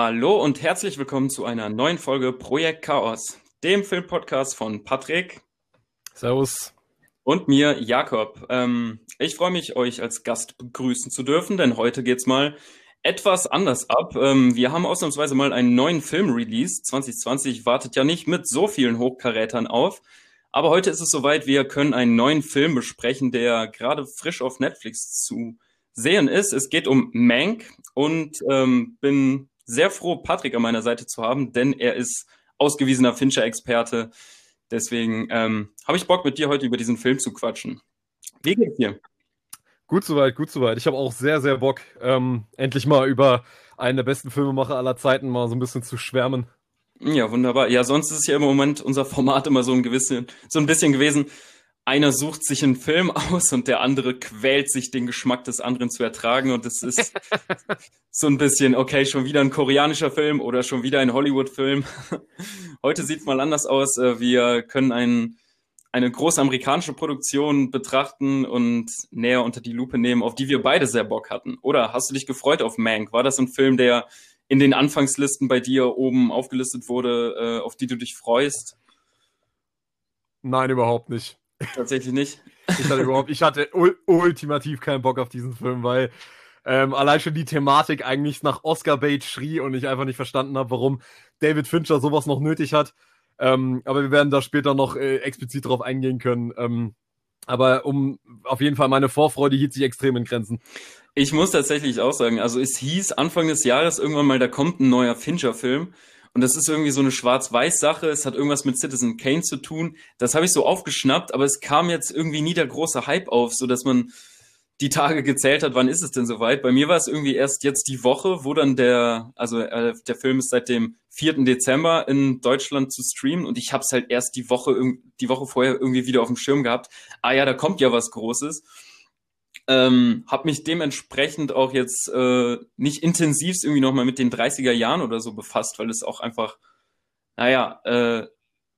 Hallo und herzlich willkommen zu einer neuen Folge Projekt Chaos, dem Filmpodcast von Patrick. Servus. Und mir, Jakob. Ähm, ich freue mich, euch als Gast begrüßen zu dürfen, denn heute geht's mal etwas anders ab. Ähm, wir haben ausnahmsweise mal einen neuen Film released. 2020 wartet ja nicht mit so vielen Hochkarätern auf. Aber heute ist es soweit, wir können einen neuen Film besprechen, der gerade frisch auf Netflix zu sehen ist. Es geht um Mank und ähm, bin sehr froh, Patrick an meiner Seite zu haben, denn er ist ausgewiesener Fincher-Experte. Deswegen ähm, habe ich Bock, mit dir heute über diesen Film zu quatschen. Wie geht's dir? Gut soweit, gut soweit. Ich habe auch sehr, sehr Bock, ähm, endlich mal über einen der besten Filmemacher aller Zeiten mal so ein bisschen zu schwärmen. Ja, wunderbar. Ja, sonst ist es ja im Moment unser Format immer so ein gewissen, so ein bisschen gewesen einer sucht sich einen Film aus und der andere quält sich, den Geschmack des anderen zu ertragen. Und es ist so ein bisschen, okay, schon wieder ein koreanischer Film oder schon wieder ein Hollywood-Film. Heute sieht es mal anders aus. Äh, wir können ein, eine große amerikanische Produktion betrachten und näher unter die Lupe nehmen, auf die wir beide sehr Bock hatten. Oder hast du dich gefreut auf Mank? War das ein Film, der in den Anfangslisten bei dir oben aufgelistet wurde, äh, auf die du dich freust? Nein, überhaupt nicht. Tatsächlich nicht. Ich hatte überhaupt, ich hatte ultimativ keinen Bock auf diesen Film, weil ähm, allein schon die Thematik eigentlich nach Oscar-Bait schrie und ich einfach nicht verstanden habe, warum David Fincher sowas noch nötig hat. Ähm, aber wir werden da später noch äh, explizit drauf eingehen können. Ähm, aber um auf jeden Fall meine Vorfreude hielt sich extrem in Grenzen. Ich muss tatsächlich auch sagen, also es hieß Anfang des Jahres irgendwann mal, da kommt ein neuer Fincher-Film. Und das ist irgendwie so eine Schwarz-Weiß-Sache. Es hat irgendwas mit Citizen Kane zu tun. Das habe ich so aufgeschnappt, aber es kam jetzt irgendwie nie der große Hype auf, so dass man die Tage gezählt hat, wann ist es denn soweit? Bei mir war es irgendwie erst jetzt die Woche, wo dann der, also äh, der Film ist seit dem 4. Dezember in Deutschland zu streamen und ich habe es halt erst die Woche, die Woche vorher irgendwie wieder auf dem Schirm gehabt. Ah ja, da kommt ja was Großes. Ähm, habe mich dementsprechend auch jetzt äh, nicht intensivst irgendwie nochmal mit den 30er Jahren oder so befasst, weil es auch einfach, naja, äh,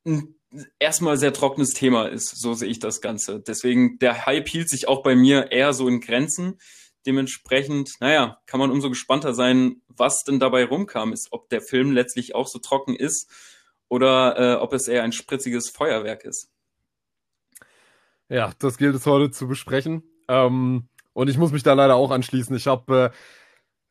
ein erstmal sehr trockenes Thema ist, so sehe ich das Ganze. Deswegen, der Hype hielt sich auch bei mir eher so in Grenzen. Dementsprechend, naja, kann man umso gespannter sein, was denn dabei rumkam, ist, ob der Film letztlich auch so trocken ist oder äh, ob es eher ein spritziges Feuerwerk ist. Ja, das gilt es heute zu besprechen. Ähm, und ich muss mich da leider auch anschließen. Ich habe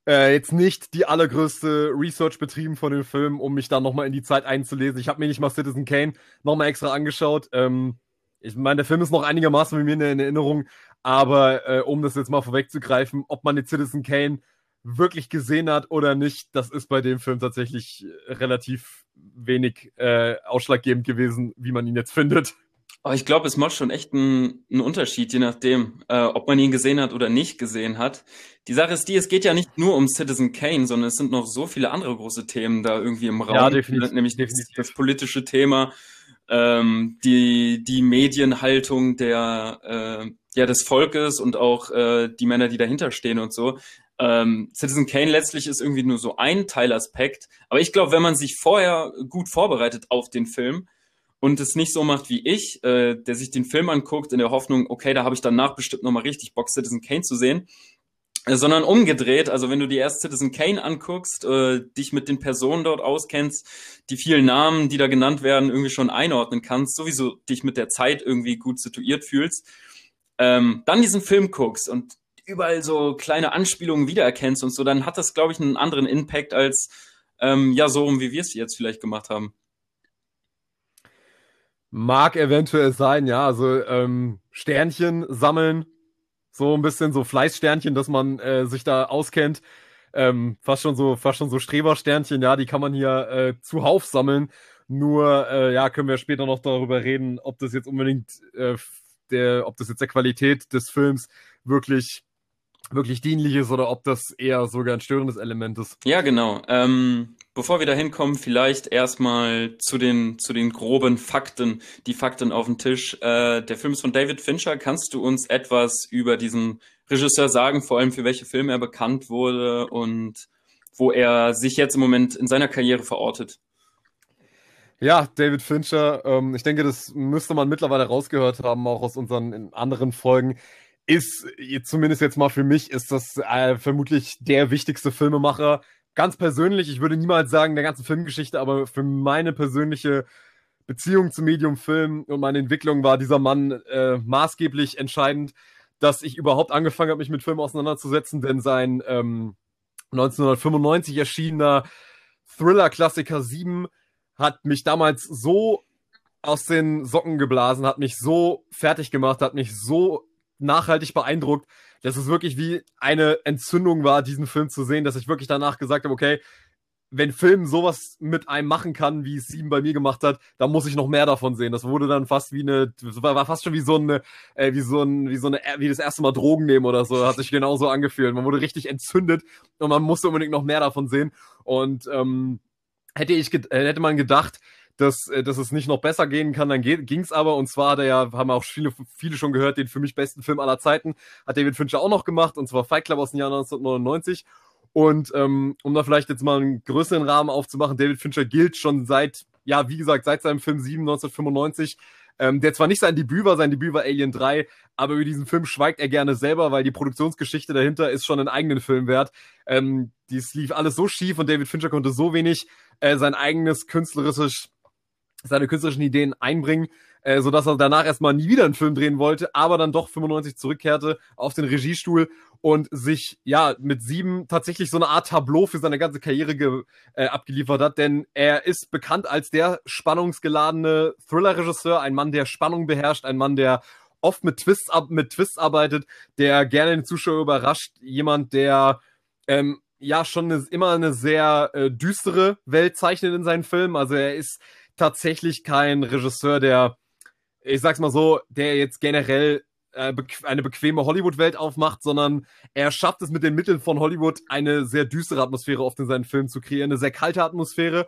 äh, äh, jetzt nicht die allergrößte Research betrieben von dem Film, um mich da nochmal in die Zeit einzulesen. Ich habe mir nicht mal Citizen Kane nochmal extra angeschaut. Ähm, ich meine, der Film ist noch einigermaßen bei mir in Erinnerung, aber äh, um das jetzt mal vorwegzugreifen, ob man den Citizen Kane wirklich gesehen hat oder nicht, das ist bei dem Film tatsächlich relativ wenig äh, ausschlaggebend gewesen, wie man ihn jetzt findet. Aber ich glaube, es macht schon echt einen, einen Unterschied, je nachdem, äh, ob man ihn gesehen hat oder nicht gesehen hat. Die Sache ist die, es geht ja nicht nur um Citizen Kane, sondern es sind noch so viele andere große Themen da irgendwie im Raum. Ja, definitiv. Nämlich definitiv. das politische Thema, ähm, die, die Medienhaltung der, äh, ja, des Volkes und auch äh, die Männer, die dahinter stehen und so. Ähm, Citizen Kane letztlich ist irgendwie nur so ein Teilaspekt. Aber ich glaube, wenn man sich vorher gut vorbereitet auf den Film, und es nicht so macht wie ich, äh, der sich den Film anguckt in der Hoffnung, okay, da habe ich danach bestimmt nochmal richtig Bock, Citizen Kane zu sehen, äh, sondern umgedreht, also wenn du dir erst Citizen Kane anguckst, äh, dich mit den Personen dort auskennst, die vielen Namen, die da genannt werden, irgendwie schon einordnen kannst, sowieso dich mit der Zeit irgendwie gut situiert fühlst, ähm, dann diesen Film guckst und überall so kleine Anspielungen wiedererkennst und so, dann hat das, glaube ich, einen anderen Impact als ähm, ja so, wie wir es jetzt vielleicht gemacht haben. Mag eventuell sein, ja. Also ähm, Sternchen sammeln, so ein bisschen so Fleißsternchen, dass man äh, sich da auskennt. Ähm, fast schon so, fast schon so Strebersternchen, ja, die kann man hier äh, zuhauf sammeln. Nur, äh, ja, können wir später noch darüber reden, ob das jetzt unbedingt äh, der, ob das jetzt der Qualität des Films wirklich wirklich dienlich ist oder ob das eher sogar ein störendes Element ist. Ja, genau. Ähm, bevor wir da hinkommen, vielleicht erstmal zu den, zu den groben Fakten, die Fakten auf dem Tisch. Äh, der Film ist von David Fincher. Kannst du uns etwas über diesen Regisseur sagen, vor allem für welche Filme er bekannt wurde und wo er sich jetzt im Moment in seiner Karriere verortet? Ja, David Fincher, ähm, ich denke, das müsste man mittlerweile rausgehört haben, auch aus unseren anderen Folgen ist, zumindest jetzt mal für mich, ist das äh, vermutlich der wichtigste Filmemacher. Ganz persönlich, ich würde niemals sagen der ganzen Filmgeschichte, aber für meine persönliche Beziehung zum Medium Film und meine Entwicklung war dieser Mann äh, maßgeblich entscheidend, dass ich überhaupt angefangen habe, mich mit Filmen auseinanderzusetzen, denn sein ähm, 1995 erschienener Thriller-Klassiker 7 hat mich damals so aus den Socken geblasen, hat mich so fertig gemacht, hat mich so nachhaltig beeindruckt, dass es wirklich wie eine Entzündung war, diesen Film zu sehen, dass ich wirklich danach gesagt habe, okay, wenn Film sowas mit einem machen kann, wie es Sieben bei mir gemacht hat, dann muss ich noch mehr davon sehen. Das wurde dann fast wie eine, war fast schon wie so eine, äh, wie so ein, wie so eine, wie das erste Mal Drogen nehmen oder so, hat sich genauso angefühlt. Man wurde richtig entzündet und man musste unbedingt noch mehr davon sehen. Und ähm, hätte ich, äh, hätte man gedacht, dass, äh, dass es nicht noch besser gehen kann, dann ging es aber. Und zwar hat er ja, haben auch viele, viele schon gehört, den für mich besten Film aller Zeiten hat David Fincher auch noch gemacht, und zwar Fight Club aus dem Jahr 1999. Und ähm, um da vielleicht jetzt mal einen größeren Rahmen aufzumachen, David Fincher gilt schon seit, ja, wie gesagt, seit seinem Film 7 1995 ähm, der zwar nicht sein Debüt war, sein Debüt war Alien 3, aber über diesen Film schweigt er gerne selber, weil die Produktionsgeschichte dahinter ist schon einen eigenen Film wert. Ähm, dies lief alles so schief und David Fincher konnte so wenig äh, sein eigenes künstlerisches, seine künstlerischen Ideen einbringen, äh, sodass er danach erstmal nie wieder einen Film drehen wollte, aber dann doch 95 zurückkehrte auf den Regiestuhl und sich ja mit sieben tatsächlich so eine Art Tableau für seine ganze Karriere ge, äh, abgeliefert hat, denn er ist bekannt als der spannungsgeladene Thriller-Regisseur, ein Mann, der Spannung beherrscht, ein Mann, der oft mit Twists, mit Twists arbeitet, der gerne den Zuschauer überrascht, jemand, der ähm, ja schon eine, immer eine sehr äh, düstere Welt zeichnet in seinen Filmen. Also er ist tatsächlich kein Regisseur, der, ich sag's mal so, der jetzt generell äh, eine bequeme Hollywood-Welt aufmacht, sondern er schafft es mit den Mitteln von Hollywood eine sehr düstere Atmosphäre oft in seinen Filmen zu kreieren, eine sehr kalte Atmosphäre.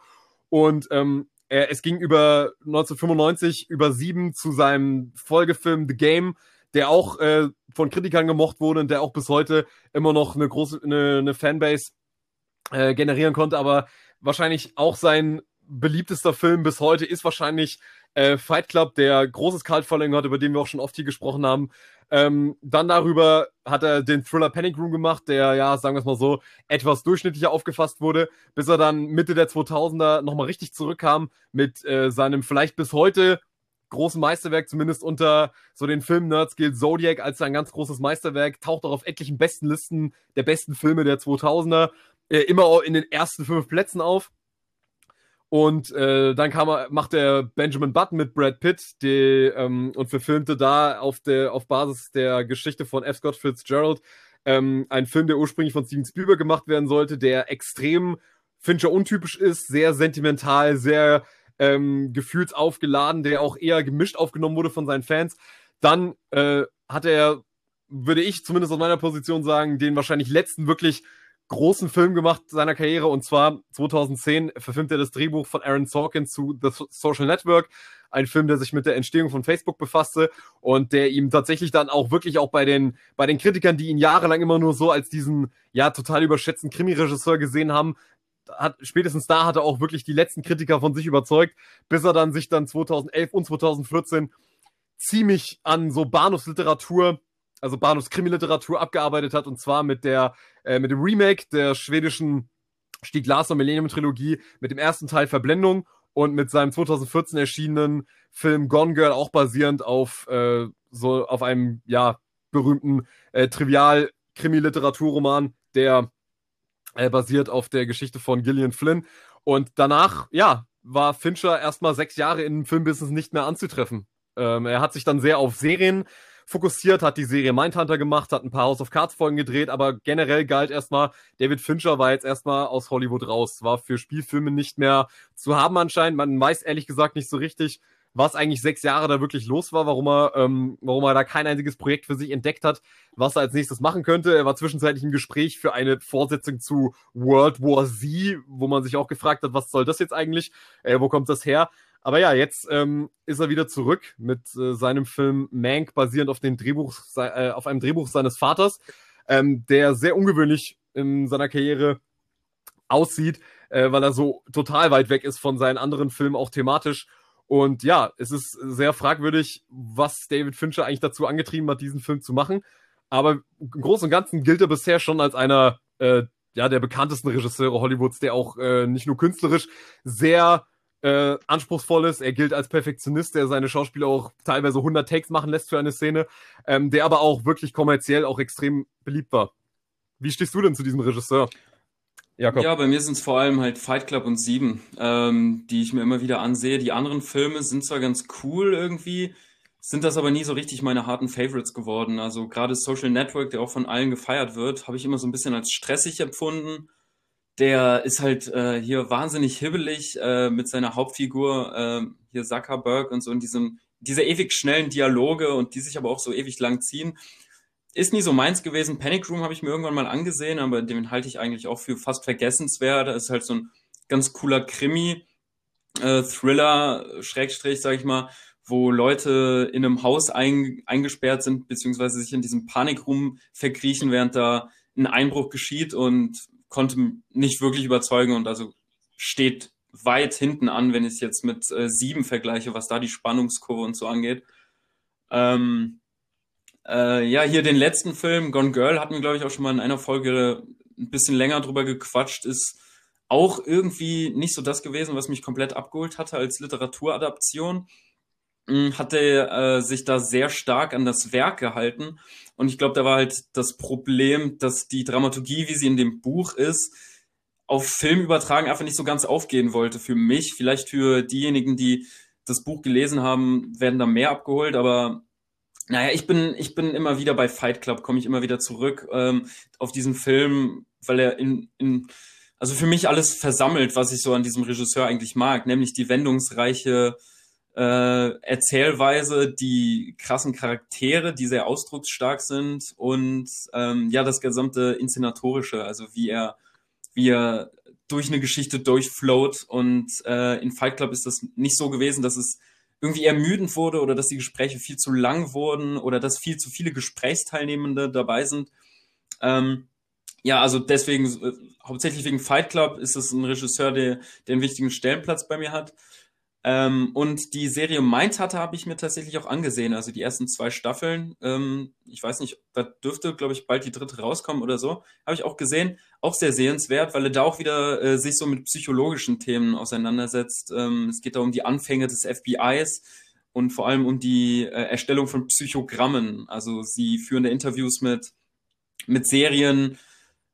Und ähm, er, es ging über 1995 über sieben zu seinem Folgefilm The Game, der auch äh, von Kritikern gemocht wurde und der auch bis heute immer noch eine große eine, eine Fanbase äh, generieren konnte, aber wahrscheinlich auch sein beliebtester Film bis heute ist wahrscheinlich äh, Fight Club, der großes Cult-Following hat, über den wir auch schon oft hier gesprochen haben. Ähm, dann darüber hat er den Thriller Panic Room gemacht, der, ja, sagen wir es mal so, etwas durchschnittlicher aufgefasst wurde, bis er dann Mitte der 2000er nochmal richtig zurückkam mit äh, seinem vielleicht bis heute großen Meisterwerk, zumindest unter so den Film-Nerds gilt Zodiac als sein ganz großes Meisterwerk, taucht auch auf etlichen besten Listen der besten Filme der 2000er, äh, immer in den ersten fünf Plätzen auf. Und äh, dann kam er, macht er Benjamin Button mit Brad Pitt die, ähm, und verfilmte da auf, der, auf Basis der Geschichte von F. Scott Fitzgerald ähm, einen Film, der ursprünglich von Steven Spielberg gemacht werden sollte, der extrem Fincher untypisch ist, sehr sentimental, sehr ähm, gefühlsaufgeladen, der auch eher gemischt aufgenommen wurde von seinen Fans. Dann äh, hat er, würde ich zumindest aus meiner Position sagen, den wahrscheinlich letzten wirklich großen Film gemacht seiner Karriere und zwar 2010 verfilmt er das Drehbuch von Aaron Sorkin zu The Social Network, ein Film, der sich mit der Entstehung von Facebook befasste und der ihm tatsächlich dann auch wirklich auch bei den bei den Kritikern, die ihn jahrelang immer nur so als diesen ja total überschätzten Krimi-Regisseur gesehen haben, hat spätestens da hat er auch wirklich die letzten Kritiker von sich überzeugt, bis er dann sich dann 2011 und 2014 ziemlich an so Bahnhofsliteratur also Bahnhofs Krimi-Literatur abgearbeitet hat und zwar mit der äh, mit dem Remake der schwedischen Stieg Larsson Millennium Trilogie mit dem ersten Teil Verblendung und mit seinem 2014 erschienenen Film Gone Girl auch basierend auf äh, so auf einem ja berühmten äh, Trivial Krimi-Literaturroman, der äh, basiert auf der Geschichte von Gillian Flynn und danach ja war Fincher erstmal sechs Jahre im Filmbusiness nicht mehr anzutreffen. Ähm, er hat sich dann sehr auf Serien fokussiert, hat die Serie Mindhunter gemacht, hat ein paar House of Cards Folgen gedreht, aber generell galt erstmal, David Fincher war jetzt erstmal aus Hollywood raus, war für Spielfilme nicht mehr zu haben anscheinend. Man weiß ehrlich gesagt nicht so richtig, was eigentlich sechs Jahre da wirklich los war, warum er, ähm, warum er da kein einziges Projekt für sich entdeckt hat, was er als nächstes machen könnte. Er war zwischenzeitlich im Gespräch für eine Fortsetzung zu World War Z, wo man sich auch gefragt hat, was soll das jetzt eigentlich? Äh, wo kommt das her? Aber ja, jetzt ähm, ist er wieder zurück mit äh, seinem Film Mank, basierend auf, dem Drehbuch, äh, auf einem Drehbuch seines Vaters, ähm, der sehr ungewöhnlich in seiner Karriere aussieht, äh, weil er so total weit weg ist von seinen anderen Filmen, auch thematisch. Und ja, es ist sehr fragwürdig, was David Fincher eigentlich dazu angetrieben hat, diesen Film zu machen. Aber im Großen und Ganzen gilt er bisher schon als einer äh, ja, der bekanntesten Regisseure Hollywoods, der auch äh, nicht nur künstlerisch sehr äh, anspruchsvoll ist. Er gilt als Perfektionist, der seine Schauspieler auch teilweise 100 Takes machen lässt für eine Szene, ähm, der aber auch wirklich kommerziell auch extrem beliebt war. Wie stehst du denn zu diesem Regisseur? Jakob. Ja, bei mir sind es vor allem halt Fight Club und Sieben, ähm, die ich mir immer wieder ansehe. Die anderen Filme sind zwar ganz cool irgendwie, sind das aber nie so richtig meine harten Favorites geworden. Also gerade Social Network, der auch von allen gefeiert wird, habe ich immer so ein bisschen als stressig empfunden. Der ist halt äh, hier wahnsinnig hibbelig äh, mit seiner Hauptfigur, äh, hier Zuckerberg und so in diesem, diese ewig schnellen Dialoge und die sich aber auch so ewig lang ziehen ist nie so meins gewesen. Panic Room habe ich mir irgendwann mal angesehen, aber den halte ich eigentlich auch für fast vergessenswert. Das ist halt so ein ganz cooler Krimi, äh, Thriller, Schrägstrich, sag ich mal, wo Leute in einem Haus ein, eingesperrt sind, beziehungsweise sich in diesem Panic Room verkriechen, während da ein Einbruch geschieht und konnte nicht wirklich überzeugen und also steht weit hinten an, wenn ich es jetzt mit äh, sieben vergleiche, was da die Spannungskurve und so angeht. Ähm, äh, ja, hier den letzten Film, Gone Girl, hatten wir, glaube ich, auch schon mal in einer Folge ein bisschen länger drüber gequatscht, ist auch irgendwie nicht so das gewesen, was mich komplett abgeholt hatte als Literaturadaption. Hm, hatte äh, sich da sehr stark an das Werk gehalten. Und ich glaube, da war halt das Problem, dass die Dramaturgie, wie sie in dem Buch ist, auf Film übertragen einfach nicht so ganz aufgehen wollte für mich. Vielleicht für diejenigen, die das Buch gelesen haben, werden da mehr abgeholt, aber naja, ich bin, ich bin immer wieder bei Fight Club, komme ich immer wieder zurück ähm, auf diesen Film, weil er in, in, also für mich alles versammelt, was ich so an diesem Regisseur eigentlich mag, nämlich die wendungsreiche äh, Erzählweise, die krassen Charaktere, die sehr ausdrucksstark sind und ähm, ja, das gesamte Inszenatorische, also wie er, wie er durch eine Geschichte durchfloat und äh, in Fight Club ist das nicht so gewesen, dass es irgendwie ermüdend wurde oder dass die Gespräche viel zu lang wurden oder dass viel zu viele Gesprächsteilnehmende dabei sind. Ähm, ja, also deswegen, äh, hauptsächlich wegen Fight Club ist es ein Regisseur, der, der einen wichtigen Stellenplatz bei mir hat. Ähm, und die Serie Mindhunter habe ich mir tatsächlich auch angesehen, also die ersten zwei Staffeln. Ähm, ich weiß nicht, da dürfte, glaube ich, bald die dritte rauskommen oder so. Habe ich auch gesehen. Auch sehr sehenswert, weil er da auch wieder äh, sich so mit psychologischen Themen auseinandersetzt. Ähm, es geht da um die Anfänge des FBIs und vor allem um die äh, Erstellung von Psychogrammen. Also sie führen da Interviews mit, mit Serien,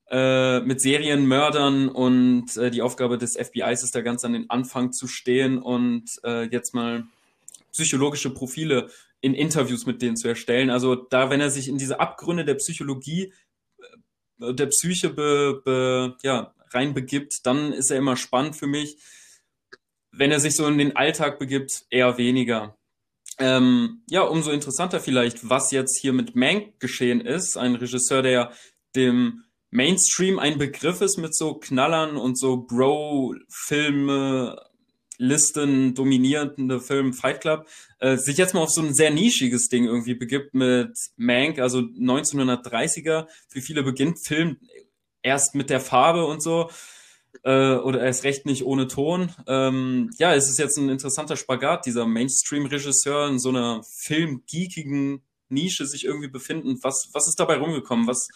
äh, mit Serienmördern und äh, die Aufgabe des FBIs ist da ganz an den Anfang zu stehen und äh, jetzt mal psychologische Profile in Interviews mit denen zu erstellen. Also da, wenn er sich in diese Abgründe der Psychologie, äh, der Psyche be, be, ja, reinbegibt, dann ist er immer spannend für mich. Wenn er sich so in den Alltag begibt, eher weniger. Ähm, ja, umso interessanter vielleicht, was jetzt hier mit Mank geschehen ist. Ein Regisseur, der dem Mainstream ein Begriff ist mit so Knallern und so Bro-Filme, Listen dominierende Film Fight Club, äh, sich jetzt mal auf so ein sehr nischiges Ding irgendwie begibt mit Mank, also 1930er. Für viele beginnt Film erst mit der Farbe und so. Äh, oder erst recht nicht ohne Ton. Ähm, ja, es ist jetzt ein interessanter Spagat, dieser Mainstream-Regisseur in so einer filmgeekigen Nische sich irgendwie befinden. Was, was ist dabei rumgekommen? Was,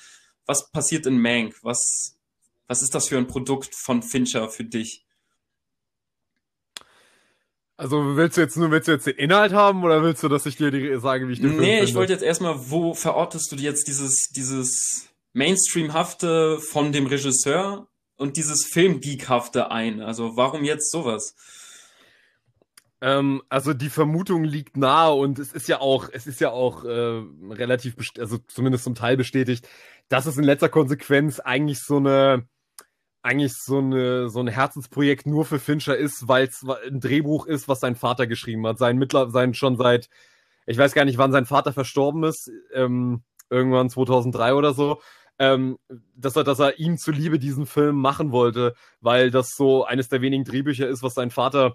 was passiert in Mank? Was, was ist das für ein Produkt von Fincher für dich? Also willst du jetzt nur willst du jetzt den Inhalt haben oder willst du, dass ich dir die, sage, wie ich den Nee, ich wollte jetzt erstmal, wo verortest du jetzt dieses, dieses Mainstreamhafte von dem Regisseur und dieses Filmgeekhafte ein? Also warum jetzt sowas? Ähm, also die Vermutung liegt nahe und es ist ja auch, es ist ja auch äh, relativ, also zumindest zum Teil bestätigt, dass es in letzter Konsequenz eigentlich so eine, eigentlich so eine, so ein Herzensprojekt nur für Fincher ist, weil es ein Drehbuch ist, was sein Vater geschrieben hat. Sein mittler, sein schon seit, ich weiß gar nicht, wann sein Vater verstorben ist, ähm, irgendwann 2003 oder so. Ähm, dass er, dass er ihm zuliebe diesen Film machen wollte, weil das so eines der wenigen Drehbücher ist, was sein Vater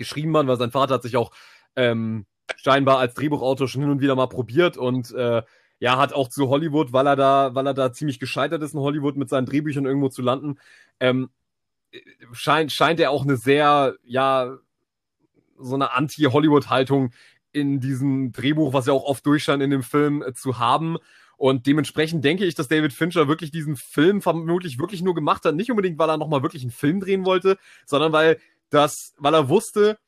geschrieben hat, weil sein Vater hat sich auch ähm, scheinbar als Drehbuchautor schon hin und wieder mal probiert und äh, ja, hat auch zu Hollywood, weil er da, weil er da ziemlich gescheitert ist in Hollywood mit seinen Drehbüchern irgendwo zu landen, ähm, scheint, scheint er auch eine sehr, ja, so eine Anti-Hollywood-Haltung in diesem Drehbuch, was ja auch oft durchscheint in dem Film, äh, zu haben. Und dementsprechend denke ich, dass David Fincher wirklich diesen Film vermutlich wirklich nur gemacht hat, nicht unbedingt, weil er nochmal wirklich einen Film drehen wollte, sondern weil das, weil er wusste,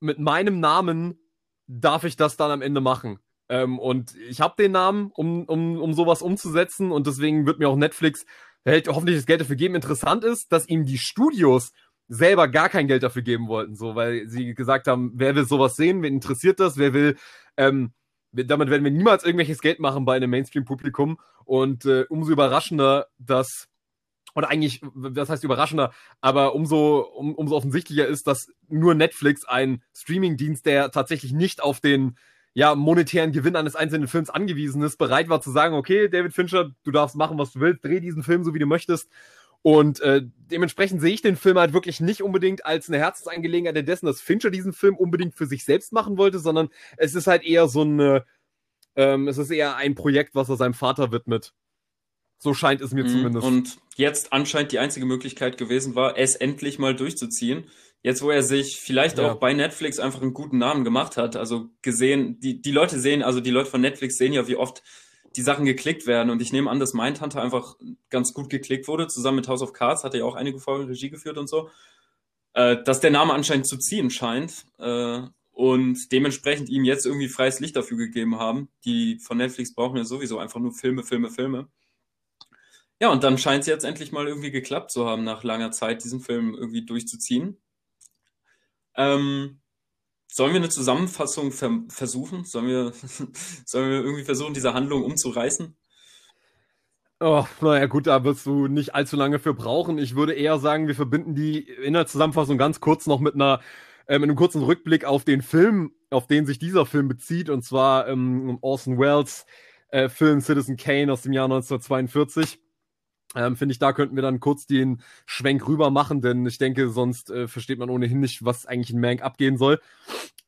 mit meinem Namen darf ich das dann am Ende machen. Ähm, und ich habe den Namen, um, um, um sowas umzusetzen und deswegen wird mir auch Netflix hält hoffentlich das Geld dafür geben. Interessant ist, dass ihm die Studios selber gar kein Geld dafür geben wollten, so, weil sie gesagt haben, wer will sowas sehen, wen interessiert das, wer will ähm, damit werden wir niemals irgendwelches Geld machen bei einem Mainstream-Publikum. Und äh, umso überraschender, dass, oder eigentlich, was heißt überraschender, aber umso, um, umso offensichtlicher ist, dass nur Netflix, ein Streaming-Dienst, der tatsächlich nicht auf den ja, monetären Gewinn eines einzelnen Films angewiesen ist, bereit war zu sagen, okay, David Fincher, du darfst machen, was du willst, dreh diesen Film so, wie du möchtest. Und äh, dementsprechend sehe ich den Film halt wirklich nicht unbedingt als eine Herzensangelegenheit dessen, dass Fincher diesen Film unbedingt für sich selbst machen wollte, sondern es ist halt eher so ein, ähm, es ist eher ein Projekt, was er seinem Vater widmet. So scheint es mir mhm, zumindest. Und jetzt anscheinend die einzige Möglichkeit gewesen war, es endlich mal durchzuziehen. Jetzt, wo er sich vielleicht ja. auch bei Netflix einfach einen guten Namen gemacht hat, also gesehen, die, die Leute sehen, also die Leute von Netflix sehen ja, wie oft die Sachen geklickt werden. Und ich nehme an, dass Mindhunter einfach ganz gut geklickt wurde. Zusammen mit House of Cards hat er ja auch einige Folgen Regie geführt und so. Äh, dass der Name anscheinend zu ziehen scheint. Äh, und dementsprechend ihm jetzt irgendwie freies Licht dafür gegeben haben. Die von Netflix brauchen ja sowieso einfach nur Filme, Filme, Filme. Ja, und dann scheint es jetzt endlich mal irgendwie geklappt zu haben, nach langer Zeit diesen Film irgendwie durchzuziehen. Ähm, Sollen wir eine Zusammenfassung ver versuchen? Sollen wir, sollen wir irgendwie versuchen, diese Handlung umzureißen? Oh, naja, gut, da wirst du nicht allzu lange für brauchen. Ich würde eher sagen, wir verbinden die in der Zusammenfassung ganz kurz noch mit einer, äh, mit einem kurzen Rückblick auf den Film, auf den sich dieser Film bezieht, und zwar ähm, Orson Welles äh, Film Citizen Kane aus dem Jahr 1942. Ähm, Finde ich, da könnten wir dann kurz den Schwenk rüber machen, denn ich denke, sonst äh, versteht man ohnehin nicht, was eigentlich in Mank abgehen soll.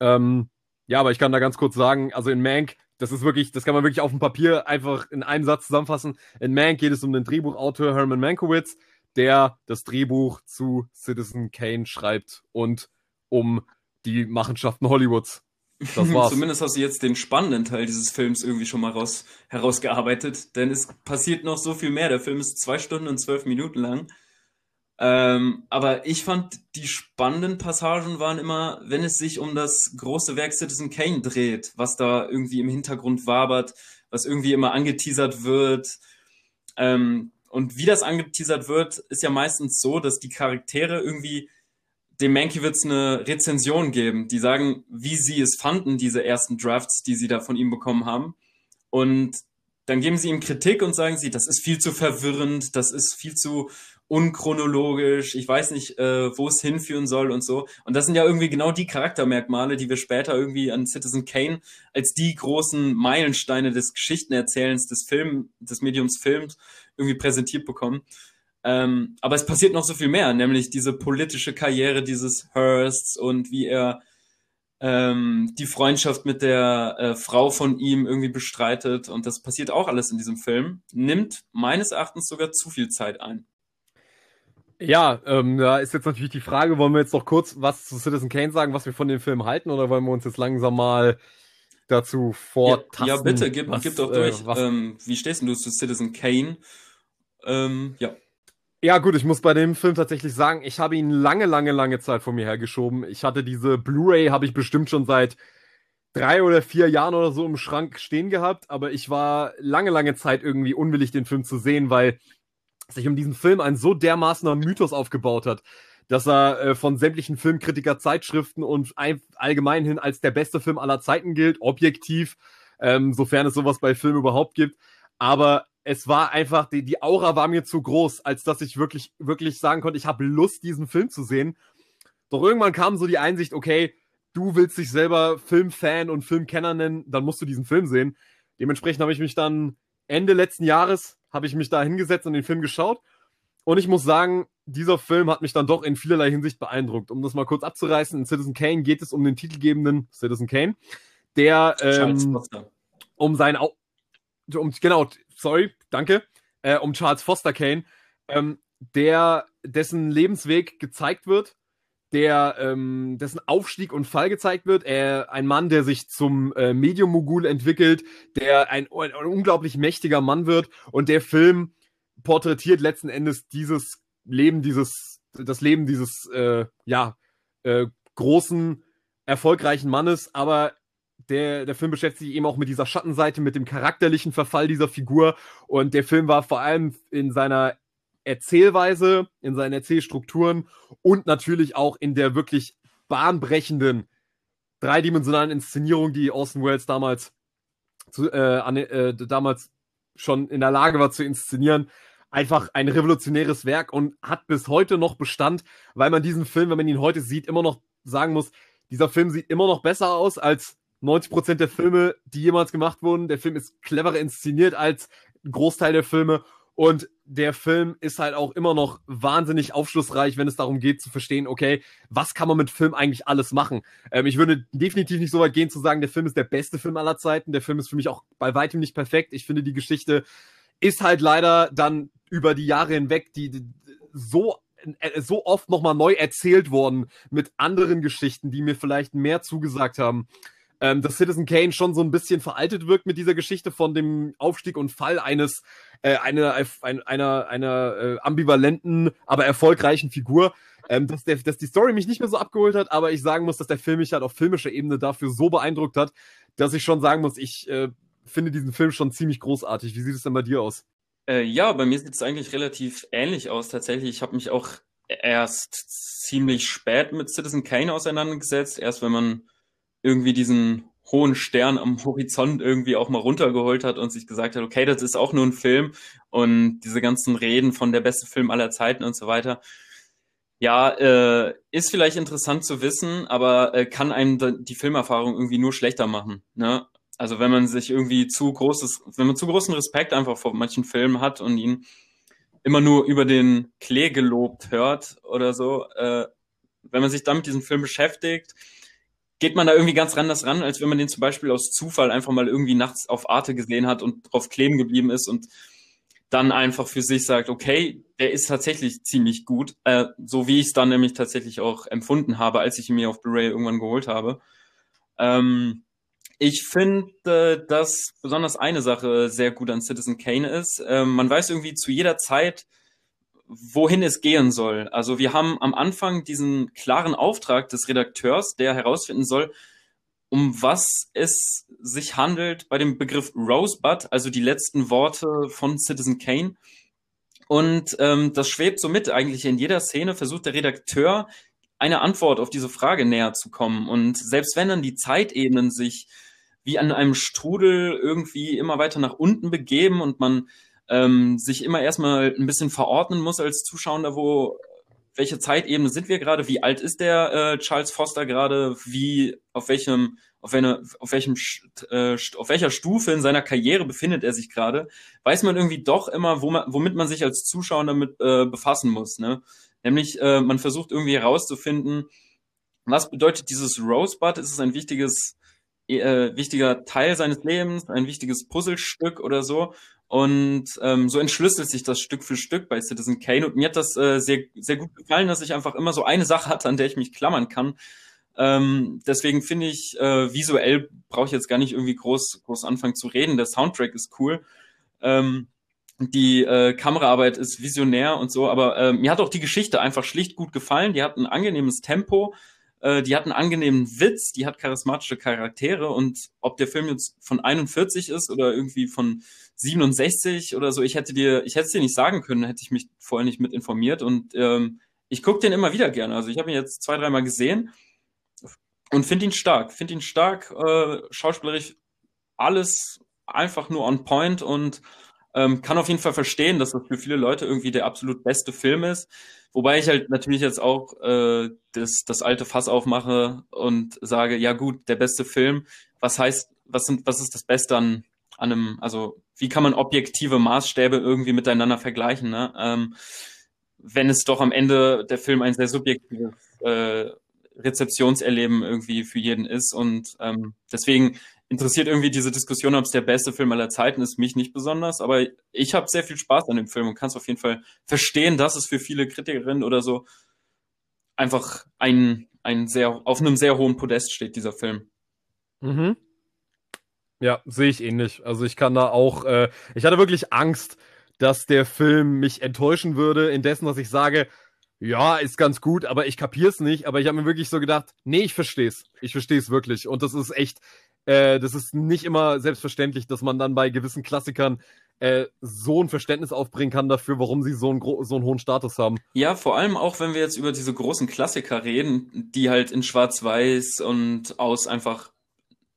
Ähm, ja, aber ich kann da ganz kurz sagen, also in Mank, das ist wirklich, das kann man wirklich auf dem Papier einfach in einem Satz zusammenfassen. In Mank geht es um den Drehbuchautor Herman Mankiewicz, der das Drehbuch zu Citizen Kane schreibt und um die Machenschaften Hollywoods. Das war's. Zumindest hast du jetzt den spannenden Teil dieses Films irgendwie schon mal raus, herausgearbeitet, denn es passiert noch so viel mehr. Der Film ist zwei Stunden und zwölf Minuten lang. Ähm, aber ich fand, die spannenden Passagen waren immer, wenn es sich um das große Werk Citizen Kane dreht, was da irgendwie im Hintergrund wabert, was irgendwie immer angeteasert wird. Ähm, und wie das angeteasert wird, ist ja meistens so, dass die Charaktere irgendwie dem Mankiewicz eine Rezension geben. Die sagen, wie sie es fanden, diese ersten Drafts, die sie da von ihm bekommen haben. Und dann geben sie ihm Kritik und sagen sie, das ist viel zu verwirrend, das ist viel zu unchronologisch, ich weiß nicht, äh, wo es hinführen soll und so. Und das sind ja irgendwie genau die Charaktermerkmale, die wir später irgendwie an Citizen Kane als die großen Meilensteine des Geschichtenerzählens, des Film, des Mediums Films irgendwie präsentiert bekommen. Ähm, aber es passiert noch so viel mehr, nämlich diese politische Karriere dieses Hearsts und wie er ähm, die Freundschaft mit der äh, Frau von ihm irgendwie bestreitet. Und das passiert auch alles in diesem Film. Nimmt meines Erachtens sogar zu viel Zeit ein. Ja, ähm, da ist jetzt natürlich die Frage, wollen wir jetzt noch kurz was zu Citizen Kane sagen, was wir von dem Film halten, oder wollen wir uns jetzt langsam mal dazu vortasten? Ja, ja bitte, gib, was, gib doch durch. Äh, ähm, wie stehst du zu Citizen Kane? Ähm, ja. Ja, gut, ich muss bei dem Film tatsächlich sagen, ich habe ihn lange, lange, lange Zeit vor mir hergeschoben. Ich hatte diese Blu-ray, habe ich bestimmt schon seit drei oder vier Jahren oder so im Schrank stehen gehabt, aber ich war lange, lange Zeit irgendwie unwillig, den Film zu sehen, weil sich um diesen Film ein so dermaßener Mythos aufgebaut hat, dass er äh, von sämtlichen Filmkritiker, Zeitschriften und allgemein hin als der beste Film aller Zeiten gilt, objektiv, ähm, sofern es sowas bei Filmen überhaupt gibt. Aber es war einfach, die, die Aura war mir zu groß, als dass ich wirklich, wirklich sagen konnte, ich habe Lust, diesen Film zu sehen. Doch irgendwann kam so die Einsicht, okay, du willst dich selber Filmfan und Filmkenner nennen, dann musst du diesen Film sehen. Dementsprechend habe ich mich dann Ende letzten Jahres, habe ich mich da hingesetzt und den Film geschaut. Und ich muss sagen, dieser Film hat mich dann doch in vielerlei Hinsicht beeindruckt. Um das mal kurz abzureißen, in Citizen Kane geht es um den titelgebenden Citizen Kane, der ähm, um sein, um, genau, sorry, danke, äh, um Charles Foster Kane, ähm, der, dessen Lebensweg gezeigt wird, der ähm, dessen Aufstieg und Fall gezeigt wird. Er ein Mann, der sich zum äh, Medium-Mogul entwickelt, der ein, ein, ein unglaublich mächtiger Mann wird und der Film porträtiert letzten Endes dieses Leben, dieses das Leben dieses äh, ja äh, großen erfolgreichen Mannes, aber der, der Film beschäftigt sich eben auch mit dieser Schattenseite, mit dem charakterlichen Verfall dieser Figur. Und der Film war vor allem in seiner Erzählweise, in seinen Erzählstrukturen und natürlich auch in der wirklich bahnbrechenden dreidimensionalen Inszenierung, die Austin Wells damals, zu, äh, an, äh, damals schon in der Lage war zu inszenieren, einfach ein revolutionäres Werk und hat bis heute noch Bestand, weil man diesen Film, wenn man ihn heute sieht, immer noch sagen muss, dieser Film sieht immer noch besser aus als 90% der Filme, die jemals gemacht wurden. Der Film ist cleverer inszeniert als ein Großteil der Filme und der Film ist halt auch immer noch wahnsinnig aufschlussreich, wenn es darum geht zu verstehen, okay, was kann man mit Film eigentlich alles machen? Ähm, ich würde definitiv nicht so weit gehen zu sagen, der Film ist der beste Film aller Zeiten. Der Film ist für mich auch bei weitem nicht perfekt. Ich finde, die Geschichte ist halt leider dann über die Jahre hinweg, die, die so äh, so oft nochmal neu erzählt worden mit anderen Geschichten, die mir vielleicht mehr zugesagt haben ähm, dass Citizen Kane schon so ein bisschen veraltet wirkt mit dieser Geschichte von dem Aufstieg und Fall eines äh, einer einer einer, einer äh, ambivalenten, aber erfolgreichen Figur. Ähm, dass, der, dass die Story mich nicht mehr so abgeholt hat, aber ich sagen muss, dass der Film mich halt auf filmischer Ebene dafür so beeindruckt hat, dass ich schon sagen muss, ich äh, finde diesen Film schon ziemlich großartig. Wie sieht es denn bei dir aus? Äh, ja, bei mir sieht es eigentlich relativ ähnlich aus. Tatsächlich, ich habe mich auch erst ziemlich spät mit Citizen Kane auseinandergesetzt. Erst wenn man irgendwie diesen hohen Stern am Horizont irgendwie auch mal runtergeholt hat und sich gesagt hat, okay, das ist auch nur ein Film und diese ganzen Reden von der beste Film aller Zeiten und so weiter. Ja, äh, ist vielleicht interessant zu wissen, aber äh, kann einem die Filmerfahrung irgendwie nur schlechter machen. Ne? Also wenn man sich irgendwie zu großes, wenn man zu großen Respekt einfach vor manchen Filmen hat und ihn immer nur über den Klee gelobt hört oder so, äh, wenn man sich damit diesen Film beschäftigt, geht man da irgendwie ganz anders ran, als wenn man den zum Beispiel aus Zufall einfach mal irgendwie nachts auf Arte gesehen hat und drauf kleben geblieben ist und dann einfach für sich sagt, okay, der ist tatsächlich ziemlich gut, äh, so wie ich es dann nämlich tatsächlich auch empfunden habe, als ich ihn mir auf Blu-ray irgendwann geholt habe. Ähm, ich finde, dass besonders eine Sache sehr gut an Citizen Kane ist. Ähm, man weiß irgendwie zu jeder Zeit, wohin es gehen soll. Also wir haben am Anfang diesen klaren Auftrag des Redakteurs, der herausfinden soll, um was es sich handelt bei dem Begriff Rosebud, also die letzten Worte von Citizen Kane. Und ähm, das schwebt so mit. Eigentlich in jeder Szene versucht der Redakteur eine Antwort auf diese Frage näher zu kommen. Und selbst wenn dann die Zeitebenen sich wie an einem Strudel irgendwie immer weiter nach unten begeben und man ähm, sich immer erstmal ein bisschen verordnen muss als Zuschauer, wo welche Zeitebene sind wir gerade, wie alt ist der äh, Charles Foster gerade, wie auf welchem auf, eine, auf welchem äh, auf welcher Stufe in seiner Karriere befindet er sich gerade, weiß man irgendwie doch immer, wo man, womit man sich als Zuschauer damit äh, befassen muss, ne? Nämlich äh, man versucht irgendwie herauszufinden, was bedeutet dieses Rosebud? Ist es ein wichtiges äh, wichtiger Teil seines Lebens, ein wichtiges Puzzlestück oder so? Und ähm, so entschlüsselt sich das Stück für Stück bei Citizen Kane. Und mir hat das äh, sehr, sehr gut gefallen, dass ich einfach immer so eine Sache hatte, an der ich mich klammern kann. Ähm, deswegen finde ich, äh, visuell brauche ich jetzt gar nicht irgendwie groß, groß anfangen zu reden. Der Soundtrack ist cool. Ähm, die äh, Kameraarbeit ist visionär und so, aber äh, mir hat auch die Geschichte einfach schlicht gut gefallen. Die hat ein angenehmes Tempo, äh, die hat einen angenehmen Witz, die hat charismatische Charaktere und ob der Film jetzt von 41 ist oder irgendwie von 67 oder so, ich hätte dir, ich hätte es dir nicht sagen können, hätte ich mich vorher nicht mit informiert und ähm, ich gucke den immer wieder gerne. Also ich habe ihn jetzt zwei, dreimal gesehen und finde ihn stark, finde ihn stark, äh, schauspielerisch alles einfach nur on point und ähm, kann auf jeden Fall verstehen, dass das für viele Leute irgendwie der absolut beste Film ist. Wobei ich halt natürlich jetzt auch äh, das, das alte Fass aufmache und sage, ja gut, der beste Film, was heißt, was sind, was ist das Beste an, an einem, also wie kann man objektive Maßstäbe irgendwie miteinander vergleichen, ne? Ähm, wenn es doch am Ende der Film ein sehr subjektives äh, Rezeptionserleben irgendwie für jeden ist. Und ähm, deswegen interessiert irgendwie diese Diskussion, ob es der beste Film aller Zeiten ist, mich nicht besonders. Aber ich habe sehr viel Spaß an dem Film und kann es auf jeden Fall verstehen, dass es für viele Kritikerinnen oder so einfach ein, ein sehr, auf einem sehr hohen Podest steht, dieser Film. Mhm. Ja, sehe ich ähnlich. Also ich kann da auch, äh, ich hatte wirklich Angst, dass der Film mich enttäuschen würde, indessen, dass ich sage, ja, ist ganz gut, aber ich kapier's nicht. Aber ich habe mir wirklich so gedacht, nee, ich versteh's. Ich versteh's wirklich. Und das ist echt, äh, das ist nicht immer selbstverständlich, dass man dann bei gewissen Klassikern äh, so ein Verständnis aufbringen kann dafür, warum sie so einen, so einen hohen Status haben. Ja, vor allem auch, wenn wir jetzt über diese großen Klassiker reden, die halt in Schwarz-Weiß und aus einfach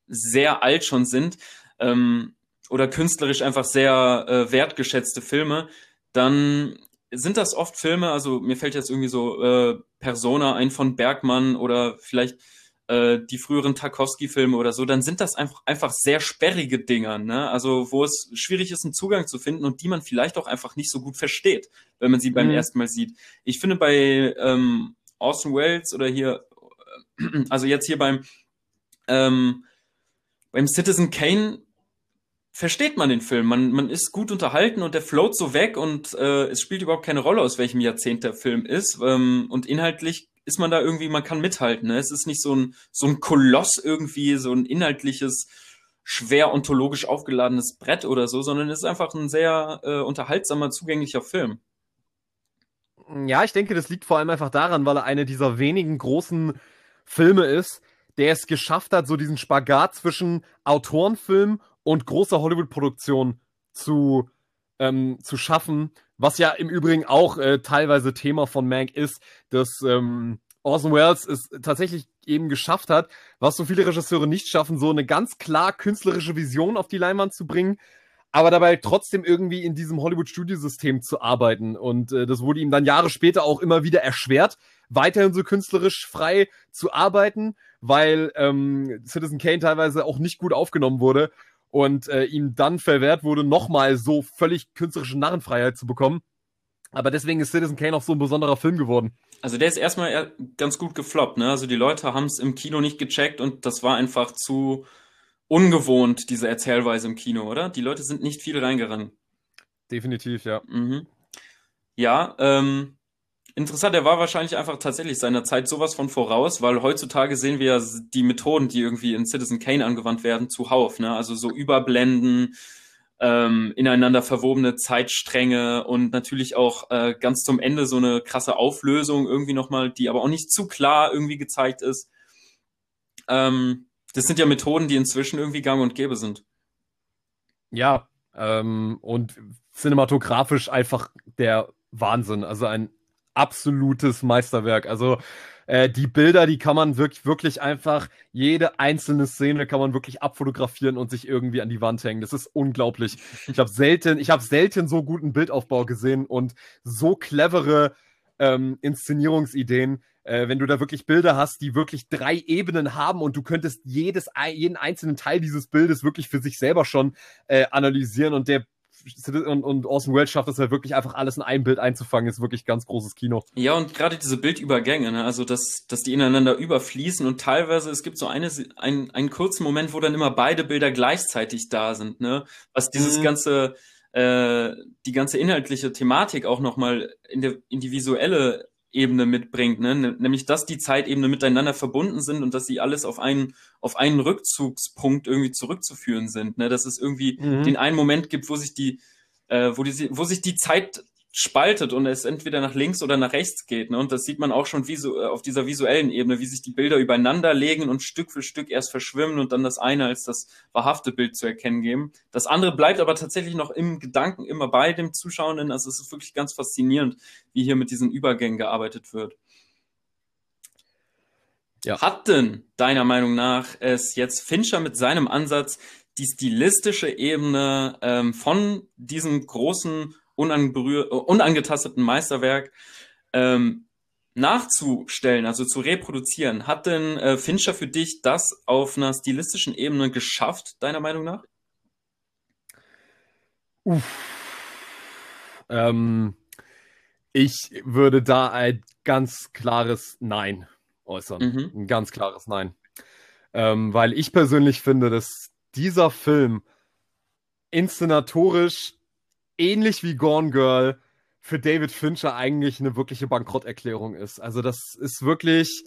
sehr alt schon sind ähm, oder künstlerisch einfach sehr äh, wertgeschätzte Filme, dann sind das oft Filme, also mir fällt jetzt irgendwie so äh, Persona ein von Bergmann oder vielleicht äh, die früheren Tarkovsky-Filme oder so, dann sind das einfach, einfach sehr sperrige Dinger, ne? Also wo es schwierig ist, einen Zugang zu finden und die man vielleicht auch einfach nicht so gut versteht, wenn man sie beim mhm. ersten Mal sieht. Ich finde bei ähm, Orson Welles oder hier, also jetzt hier beim ähm, beim Citizen Kane versteht man den Film. Man, man ist gut unterhalten und der float so weg und äh, es spielt überhaupt keine Rolle, aus welchem Jahrzehnt der Film ist. Ähm, und inhaltlich ist man da irgendwie, man kann mithalten. Ne? Es ist nicht so ein, so ein Koloss irgendwie, so ein inhaltliches, schwer ontologisch aufgeladenes Brett oder so, sondern es ist einfach ein sehr äh, unterhaltsamer, zugänglicher Film. Ja, ich denke, das liegt vor allem einfach daran, weil er eine dieser wenigen großen Filme ist, der es geschafft hat, so diesen Spagat zwischen Autorenfilm und großer Hollywood-Produktion zu, ähm, zu schaffen. Was ja im Übrigen auch äh, teilweise Thema von Mank ist, dass ähm, Orson Welles es tatsächlich eben geschafft hat, was so viele Regisseure nicht schaffen, so eine ganz klar künstlerische Vision auf die Leinwand zu bringen, aber dabei trotzdem irgendwie in diesem Hollywood-Studiosystem zu arbeiten. Und äh, das wurde ihm dann Jahre später auch immer wieder erschwert, weiterhin so künstlerisch frei zu arbeiten, weil ähm, Citizen Kane teilweise auch nicht gut aufgenommen wurde und äh, ihm dann verwehrt wurde, nochmal so völlig künstlerische Narrenfreiheit zu bekommen. Aber deswegen ist Citizen Kane auch so ein besonderer Film geworden. Also der ist erstmal ganz gut gefloppt, ne? Also die Leute haben es im Kino nicht gecheckt und das war einfach zu ungewohnt, diese Erzählweise im Kino, oder? Die Leute sind nicht viel reingerannt. Definitiv, ja. Mhm. Ja, ähm, interessant, er war wahrscheinlich einfach tatsächlich seiner Zeit sowas von voraus, weil heutzutage sehen wir die Methoden, die irgendwie in Citizen Kane angewandt werden, zuhauf, ne? Also so Überblenden, ähm, ineinander verwobene Zeitstränge und natürlich auch äh, ganz zum Ende so eine krasse Auflösung irgendwie nochmal, die aber auch nicht zu klar irgendwie gezeigt ist. Ähm, das sind ja Methoden, die inzwischen irgendwie gang und gäbe sind. Ja, ähm, und cinematografisch einfach der Wahnsinn. Also ein absolutes Meisterwerk. Also äh, die Bilder, die kann man wirklich, wirklich einfach, jede einzelne Szene kann man wirklich abfotografieren und sich irgendwie an die Wand hängen. Das ist unglaublich. Ich habe selten, ich habe selten so guten Bildaufbau gesehen und so clevere ähm, Inszenierungsideen. Äh, wenn du da wirklich Bilder hast, die wirklich drei Ebenen haben und du könntest jedes, jeden einzelnen Teil dieses Bildes wirklich für sich selber schon äh, analysieren und der und, und Orson Welles schafft es ja wirklich einfach alles in einem Bild einzufangen, ist wirklich ganz großes Kino. Ja, und gerade diese Bildübergänge, ne? also dass, dass die ineinander überfließen und teilweise, es gibt so eine, ein, einen kurzen Moment, wo dann immer beide Bilder gleichzeitig da sind, ne? Was dieses mhm. ganze, äh, die ganze inhaltliche Thematik auch nochmal in, der, in die visuelle Ebene mitbringt, ne? nämlich dass die Zeitebene miteinander verbunden sind und dass sie alles auf einen auf einen Rückzugspunkt irgendwie zurückzuführen sind, ne? dass es irgendwie mhm. den einen Moment gibt, wo sich die äh, wo die wo sich die Zeit spaltet und es entweder nach links oder nach rechts geht. Ne? Und das sieht man auch schon visu äh, auf dieser visuellen Ebene, wie sich die Bilder übereinander legen und Stück für Stück erst verschwimmen und dann das eine als das wahrhafte Bild zu erkennen geben. Das andere bleibt aber tatsächlich noch im Gedanken immer bei dem Zuschauenden. Also es ist wirklich ganz faszinierend, wie hier mit diesen Übergängen gearbeitet wird. Ja. Hat denn deiner Meinung nach es jetzt Fincher mit seinem Ansatz die stilistische Ebene ähm, von diesem großen unangetasteten Meisterwerk ähm, nachzustellen, also zu reproduzieren. Hat denn äh, Fincher für dich das auf einer stilistischen Ebene geschafft, deiner Meinung nach? Uff. Ähm, ich würde da ein ganz klares Nein äußern. Mhm. Ein ganz klares Nein. Ähm, weil ich persönlich finde, dass dieser Film inszenatorisch ähnlich wie Gone Girl für David Fincher eigentlich eine wirkliche Bankrotterklärung ist. Also das ist wirklich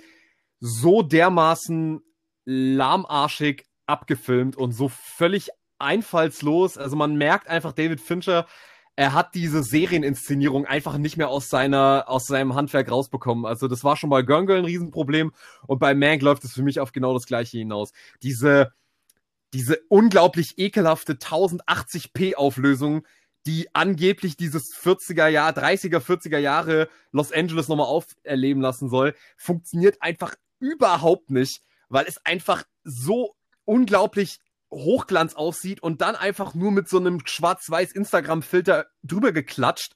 so dermaßen lahmarschig abgefilmt und so völlig einfallslos. Also man merkt einfach, David Fincher, er hat diese Serieninszenierung einfach nicht mehr aus seiner, aus seinem Handwerk rausbekommen. Also das war schon bei Gurn ein Riesenproblem und bei Mank läuft es für mich auf genau das Gleiche hinaus. Diese, diese unglaublich ekelhafte 1080p Auflösung, die angeblich dieses 40er Jahr, 30er, 40er Jahre Los Angeles nochmal auferleben lassen soll, funktioniert einfach überhaupt nicht, weil es einfach so unglaublich Hochglanz aussieht und dann einfach nur mit so einem schwarz-weiß Instagram-Filter drüber geklatscht.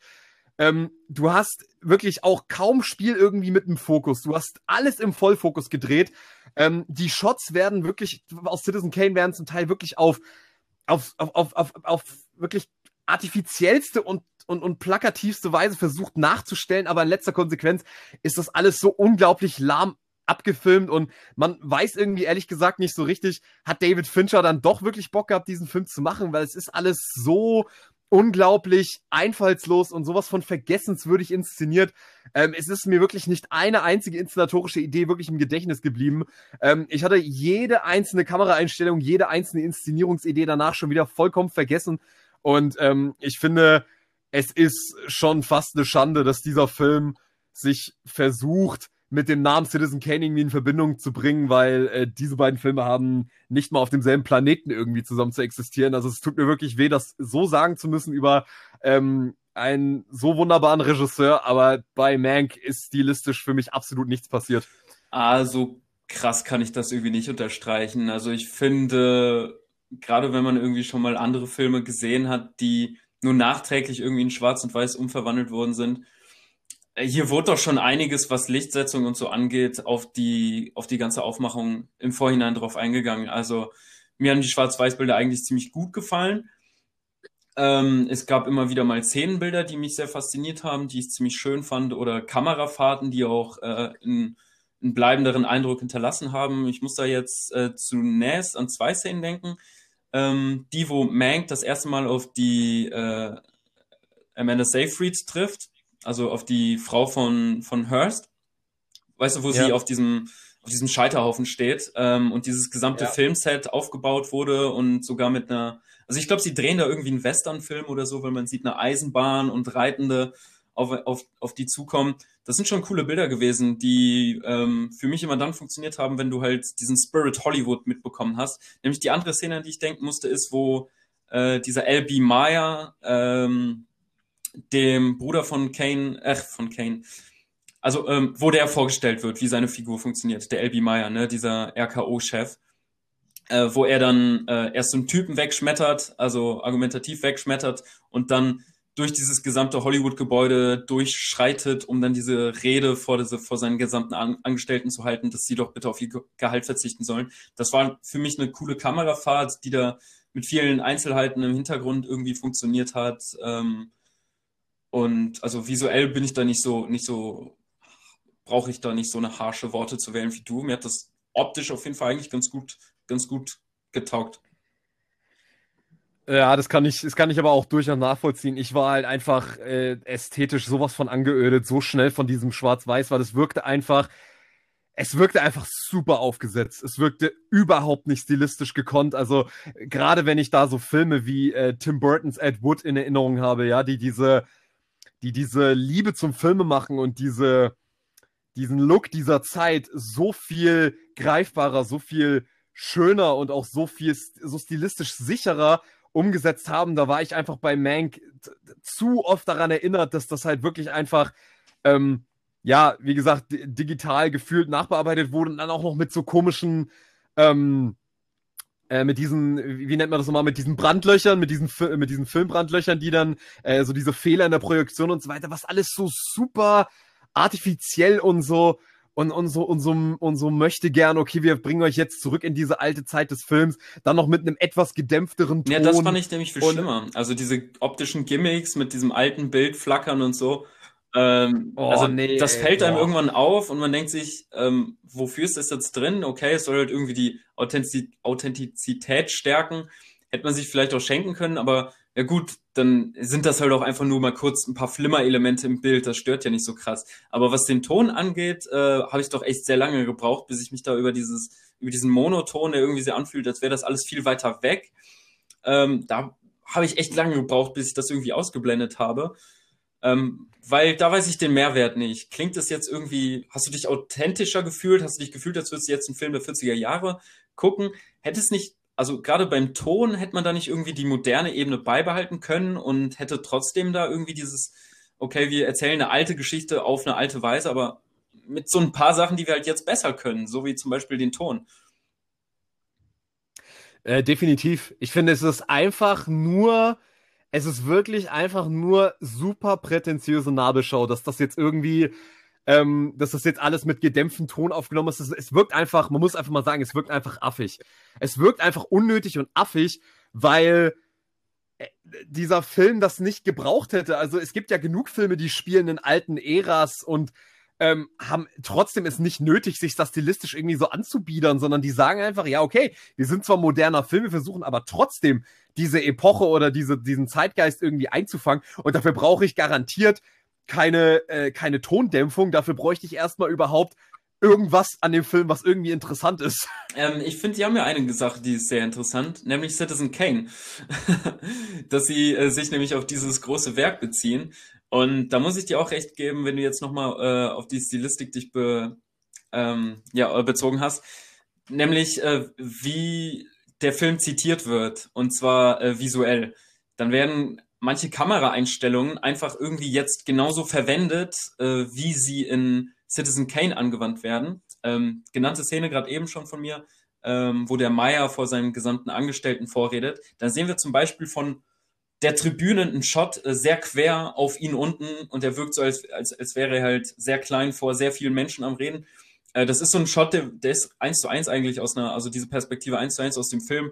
Ähm, du hast wirklich auch kaum Spiel irgendwie mit dem Fokus. Du hast alles im Vollfokus gedreht. Ähm, die Shots werden wirklich, aus Citizen Kane werden zum Teil wirklich auf, auf, auf, auf, auf, auf wirklich artifiziellste und, und, und plakativste Weise versucht nachzustellen, aber in letzter Konsequenz ist das alles so unglaublich lahm abgefilmt und man weiß irgendwie ehrlich gesagt nicht so richtig, hat David Fincher dann doch wirklich Bock gehabt, diesen Film zu machen, weil es ist alles so unglaublich einfallslos und sowas von vergessenswürdig inszeniert. Ähm, es ist mir wirklich nicht eine einzige inszenatorische Idee wirklich im Gedächtnis geblieben. Ähm, ich hatte jede einzelne Kameraeinstellung, jede einzelne Inszenierungsidee danach schon wieder vollkommen vergessen. Und ähm, ich finde, es ist schon fast eine Schande, dass dieser Film sich versucht, mit dem Namen Citizen Kane irgendwie in Verbindung zu bringen, weil äh, diese beiden Filme haben nicht mal auf demselben Planeten irgendwie zusammen zu existieren. Also es tut mir wirklich weh, das so sagen zu müssen über ähm, einen so wunderbaren Regisseur, aber bei Mank ist stilistisch für mich absolut nichts passiert. Also krass kann ich das irgendwie nicht unterstreichen. Also ich finde, gerade wenn man irgendwie schon mal andere Filme gesehen hat, die nur nachträglich irgendwie in Schwarz und Weiß umverwandelt worden sind, hier wurde doch schon einiges, was Lichtsetzung und so angeht, auf die, auf die ganze Aufmachung im Vorhinein drauf eingegangen. Also mir haben die Schwarz-Weiß-Bilder eigentlich ziemlich gut gefallen. Ähm, es gab immer wieder mal Szenenbilder, die mich sehr fasziniert haben, die ich ziemlich schön fand, oder Kamerafahrten, die auch äh, einen, einen bleibenderen Eindruck hinterlassen haben. Ich muss da jetzt äh, zunächst an zwei Szenen denken. Ähm, die, wo Mank das erste Mal auf die äh, Amanda Seyfried trifft also auf die Frau von, von Hearst. Weißt du, wo ja. sie auf diesem, auf diesem Scheiterhaufen steht ähm, und dieses gesamte ja. Filmset aufgebaut wurde und sogar mit einer, also ich glaube, sie drehen da irgendwie einen Western-Film oder so, weil man sieht eine Eisenbahn und Reitende auf, auf, auf die zukommen. Das sind schon coole Bilder gewesen, die ähm, für mich immer dann funktioniert haben, wenn du halt diesen Spirit Hollywood mitbekommen hast. Nämlich die andere Szene, an die ich denken musste, ist, wo äh, dieser L.B. Meyer ähm, dem Bruder von Kane, äh, von Kane, also ähm, wo der vorgestellt wird, wie seine Figur funktioniert, der LB Meyer, ne, dieser RKO-Chef, äh, wo er dann äh, erst so einen Typen wegschmettert, also argumentativ wegschmettert und dann durch dieses gesamte Hollywood-Gebäude durchschreitet, um dann diese Rede vor, diese, vor seinen gesamten An Angestellten zu halten, dass sie doch bitte auf ihr Gehalt verzichten sollen. Das war für mich eine coole Kamerafahrt, die da mit vielen Einzelheiten im Hintergrund irgendwie funktioniert hat. Ähm, und also visuell bin ich da nicht so, nicht so, brauche ich da nicht so eine harsche Worte zu wählen wie du. Mir hat das optisch auf jeden Fall eigentlich ganz gut, ganz gut getaugt. Ja, das kann ich, das kann ich aber auch durchaus nachvollziehen. Ich war halt einfach äh, ästhetisch sowas von angeödet, so schnell von diesem Schwarz-Weiß, weil es wirkte einfach, es wirkte einfach super aufgesetzt. Es wirkte überhaupt nicht stilistisch gekonnt. Also gerade wenn ich da so Filme wie äh, Tim Burtons Ed Wood in Erinnerung habe, ja, die diese die diese Liebe zum Filme machen und diese, diesen Look dieser Zeit so viel greifbarer, so viel schöner und auch so viel, so stilistisch sicherer umgesetzt haben. Da war ich einfach bei Mank zu oft daran erinnert, dass das halt wirklich einfach, ähm, ja, wie gesagt, digital gefühlt nachbearbeitet wurde und dann auch noch mit so komischen, ähm, äh, mit diesen, wie nennt man das nochmal, mit diesen Brandlöchern, mit diesen, mit diesen Filmbrandlöchern, die dann äh, so diese Fehler in der Projektion und so weiter, was alles so super artifiziell und so und, und so und so und so möchte gern, okay, wir bringen euch jetzt zurück in diese alte Zeit des Films, dann noch mit einem etwas gedämpfteren Ton. Ja, das fand ich nämlich viel schlimmer. Also diese optischen Gimmicks mit diesem alten Bild flackern und so. Ähm, oh, also nee, das fällt einem irgendwann auf und man denkt sich, ähm, wofür ist das jetzt drin? Okay, es soll halt irgendwie die Authentizität stärken. Hätte man sich vielleicht auch schenken können, aber ja gut, dann sind das halt auch einfach nur mal kurz ein paar Flimmer-Elemente im Bild, das stört ja nicht so krass. Aber was den Ton angeht, äh, habe ich doch echt sehr lange gebraucht, bis ich mich da über dieses, über diesen Monoton, der irgendwie sehr anfühlt, als wäre das alles viel weiter weg. Ähm, da habe ich echt lange gebraucht, bis ich das irgendwie ausgeblendet habe. Ähm, weil da weiß ich den Mehrwert nicht. Klingt es jetzt irgendwie, hast du dich authentischer gefühlt? Hast du dich gefühlt, als würdest du jetzt einen Film der 40er Jahre gucken? Hätte es nicht also gerade beim Ton hätte man da nicht irgendwie die moderne Ebene beibehalten können und hätte trotzdem da irgendwie dieses, okay, wir erzählen eine alte Geschichte auf eine alte Weise, aber mit so ein paar Sachen, die wir halt jetzt besser können, so wie zum Beispiel den Ton. Äh, definitiv. Ich finde, es ist einfach nur, es ist wirklich einfach nur super prätentiöse Nabelschau, dass das jetzt irgendwie ähm, dass das jetzt alles mit gedämpftem Ton aufgenommen ist. Es wirkt einfach, man muss einfach mal sagen, es wirkt einfach affig. Es wirkt einfach unnötig und affig, weil äh, dieser Film das nicht gebraucht hätte. Also es gibt ja genug Filme, die spielen in alten Äras und ähm, haben trotzdem es nicht nötig, sich das stilistisch irgendwie so anzubiedern, sondern die sagen einfach, ja, okay, wir sind zwar moderner Film, wir versuchen aber trotzdem diese Epoche oder diese, diesen Zeitgeist irgendwie einzufangen und dafür brauche ich garantiert keine, äh, keine Tondämpfung. Dafür bräuchte ich erstmal überhaupt irgendwas an dem Film, was irgendwie interessant ist. Ähm, ich finde, die haben ja eine Sache, die ist sehr interessant, nämlich Citizen Kane. Dass sie äh, sich nämlich auf dieses große Werk beziehen. Und da muss ich dir auch recht geben, wenn du jetzt nochmal äh, auf die Stilistik dich be, ähm, ja, bezogen hast. Nämlich, äh, wie der Film zitiert wird, und zwar äh, visuell. Dann werden manche Kameraeinstellungen einfach irgendwie jetzt genauso verwendet, äh, wie sie in Citizen Kane angewandt werden. Ähm, genannte Szene gerade eben schon von mir, ähm, wo der Meier vor seinen gesamten Angestellten vorredet. Da sehen wir zum Beispiel von der Tribüne einen Shot äh, sehr quer auf ihn unten und er wirkt so, als, als, als wäre er halt sehr klein vor sehr vielen Menschen am Reden. Äh, das ist so ein Shot, der, der ist eins zu eins eigentlich aus einer, also diese Perspektive eins zu eins aus dem Film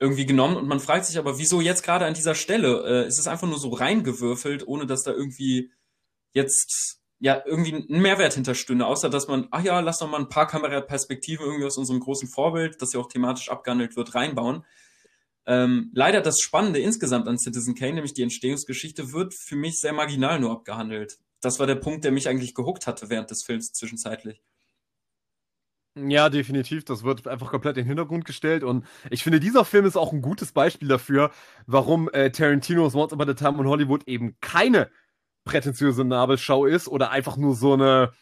irgendwie genommen und man fragt sich aber, wieso jetzt gerade an dieser Stelle? Äh, ist es einfach nur so reingewürfelt, ohne dass da irgendwie jetzt ja irgendwie ein Mehrwert hinterstünde, außer dass man, ach ja, lass doch mal ein paar Kameraperspektiven irgendwie aus unserem großen Vorbild, das ja auch thematisch abgehandelt wird, reinbauen. Ähm, leider das Spannende insgesamt an Citizen Kane, nämlich die Entstehungsgeschichte, wird für mich sehr marginal nur abgehandelt. Das war der Punkt, der mich eigentlich gehuckt hatte während des Films zwischenzeitlich. Ja, definitiv. Das wird einfach komplett in den Hintergrund gestellt. Und ich finde, dieser Film ist auch ein gutes Beispiel dafür, warum äh, Tarantinos Once Upon a Time in Hollywood eben keine prätentiöse Nabelschau ist oder einfach nur so eine,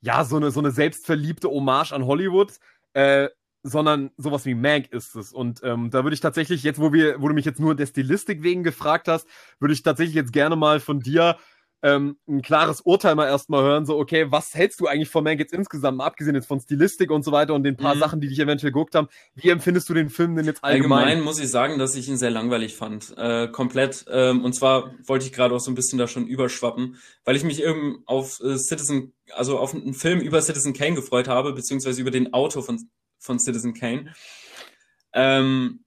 ja, so eine, so eine selbstverliebte Hommage an Hollywood, äh, sondern sowas wie Mank ist es. Und ähm, da würde ich tatsächlich, jetzt, wo wir, wo du mich jetzt nur der Stilistik wegen gefragt hast, würde ich tatsächlich jetzt gerne mal von dir ähm, ein klares Urteil mal erstmal hören, so, okay, was hältst du eigentlich von Mank jetzt insgesamt, abgesehen jetzt von Stilistik und so weiter und den paar mhm. Sachen, die dich eventuell geguckt haben. Wie empfindest du den Film denn jetzt allgemein? Allgemein muss ich sagen, dass ich ihn sehr langweilig fand. Äh, komplett. Ähm, und zwar wollte ich gerade auch so ein bisschen da schon überschwappen, weil ich mich eben auf äh, Citizen, also auf einen Film über Citizen Kane gefreut habe, beziehungsweise über den Autor von, von Citizen Kane. Ähm,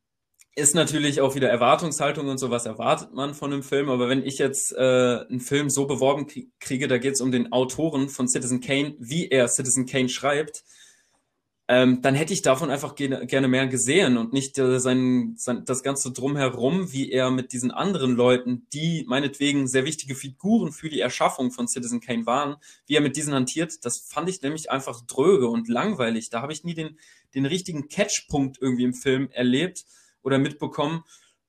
ist natürlich auch wieder Erwartungshaltung und so, was erwartet man von einem Film. Aber wenn ich jetzt äh, einen Film so beworben kriege, da geht es um den Autoren von Citizen Kane, wie er Citizen Kane schreibt, ähm, dann hätte ich davon einfach ge gerne mehr gesehen und nicht äh, sein, sein, das Ganze drumherum, wie er mit diesen anderen Leuten, die meinetwegen sehr wichtige Figuren für die Erschaffung von Citizen Kane waren, wie er mit diesen hantiert, das fand ich nämlich einfach dröge und langweilig. Da habe ich nie den, den richtigen Catchpunkt irgendwie im Film erlebt oder mitbekommen,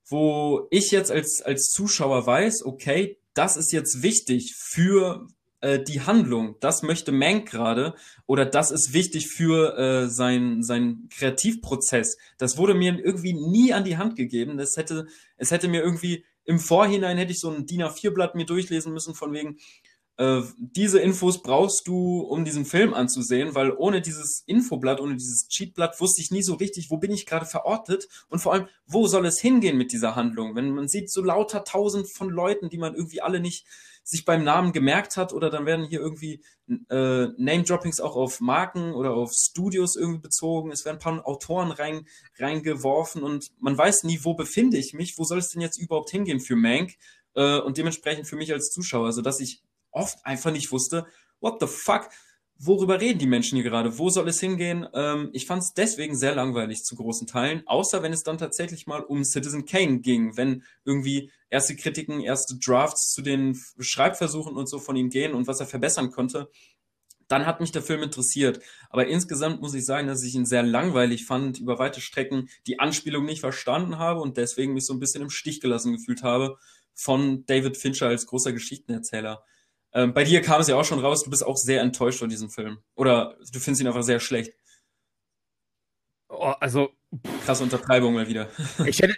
wo ich jetzt als, als Zuschauer weiß, okay, das ist jetzt wichtig für äh, die Handlung, das möchte Mank gerade oder das ist wichtig für äh, sein, sein Kreativprozess. Das wurde mir irgendwie nie an die Hand gegeben. Das hätte, es hätte mir irgendwie im Vorhinein hätte ich so ein DIN A4-Blatt mir durchlesen müssen von wegen, äh, diese Infos brauchst du, um diesen Film anzusehen, weil ohne dieses Infoblatt, ohne dieses Cheatblatt wusste ich nie so richtig, wo bin ich gerade verortet und vor allem, wo soll es hingehen mit dieser Handlung? Wenn man sieht so lauter tausend von Leuten, die man irgendwie alle nicht sich beim Namen gemerkt hat oder dann werden hier irgendwie äh, Name-Droppings auch auf Marken oder auf Studios irgendwie bezogen. Es werden ein paar Autoren rein, reingeworfen und man weiß nie, wo befinde ich mich, wo soll es denn jetzt überhaupt hingehen für Mank äh, und dementsprechend für mich als Zuschauer, also dass ich oft einfach nicht wusste, what the fuck, worüber reden die Menschen hier gerade? Wo soll es hingehen? Ähm, ich fand es deswegen sehr langweilig zu großen Teilen, außer wenn es dann tatsächlich mal um Citizen Kane ging, wenn irgendwie erste Kritiken, erste Drafts zu den Schreibversuchen und so von ihm gehen und was er verbessern konnte. Dann hat mich der Film interessiert. Aber insgesamt muss ich sagen, dass ich ihn sehr langweilig fand, über weite Strecken die Anspielung nicht verstanden habe und deswegen mich so ein bisschen im Stich gelassen gefühlt habe von David Fincher als großer Geschichtenerzähler. Ähm, bei dir kam es ja auch schon raus, du bist auch sehr enttäuscht von diesem Film. Oder du findest ihn einfach sehr schlecht. Oh, also. Krasse Untertreibung mal wieder. Ich hätte.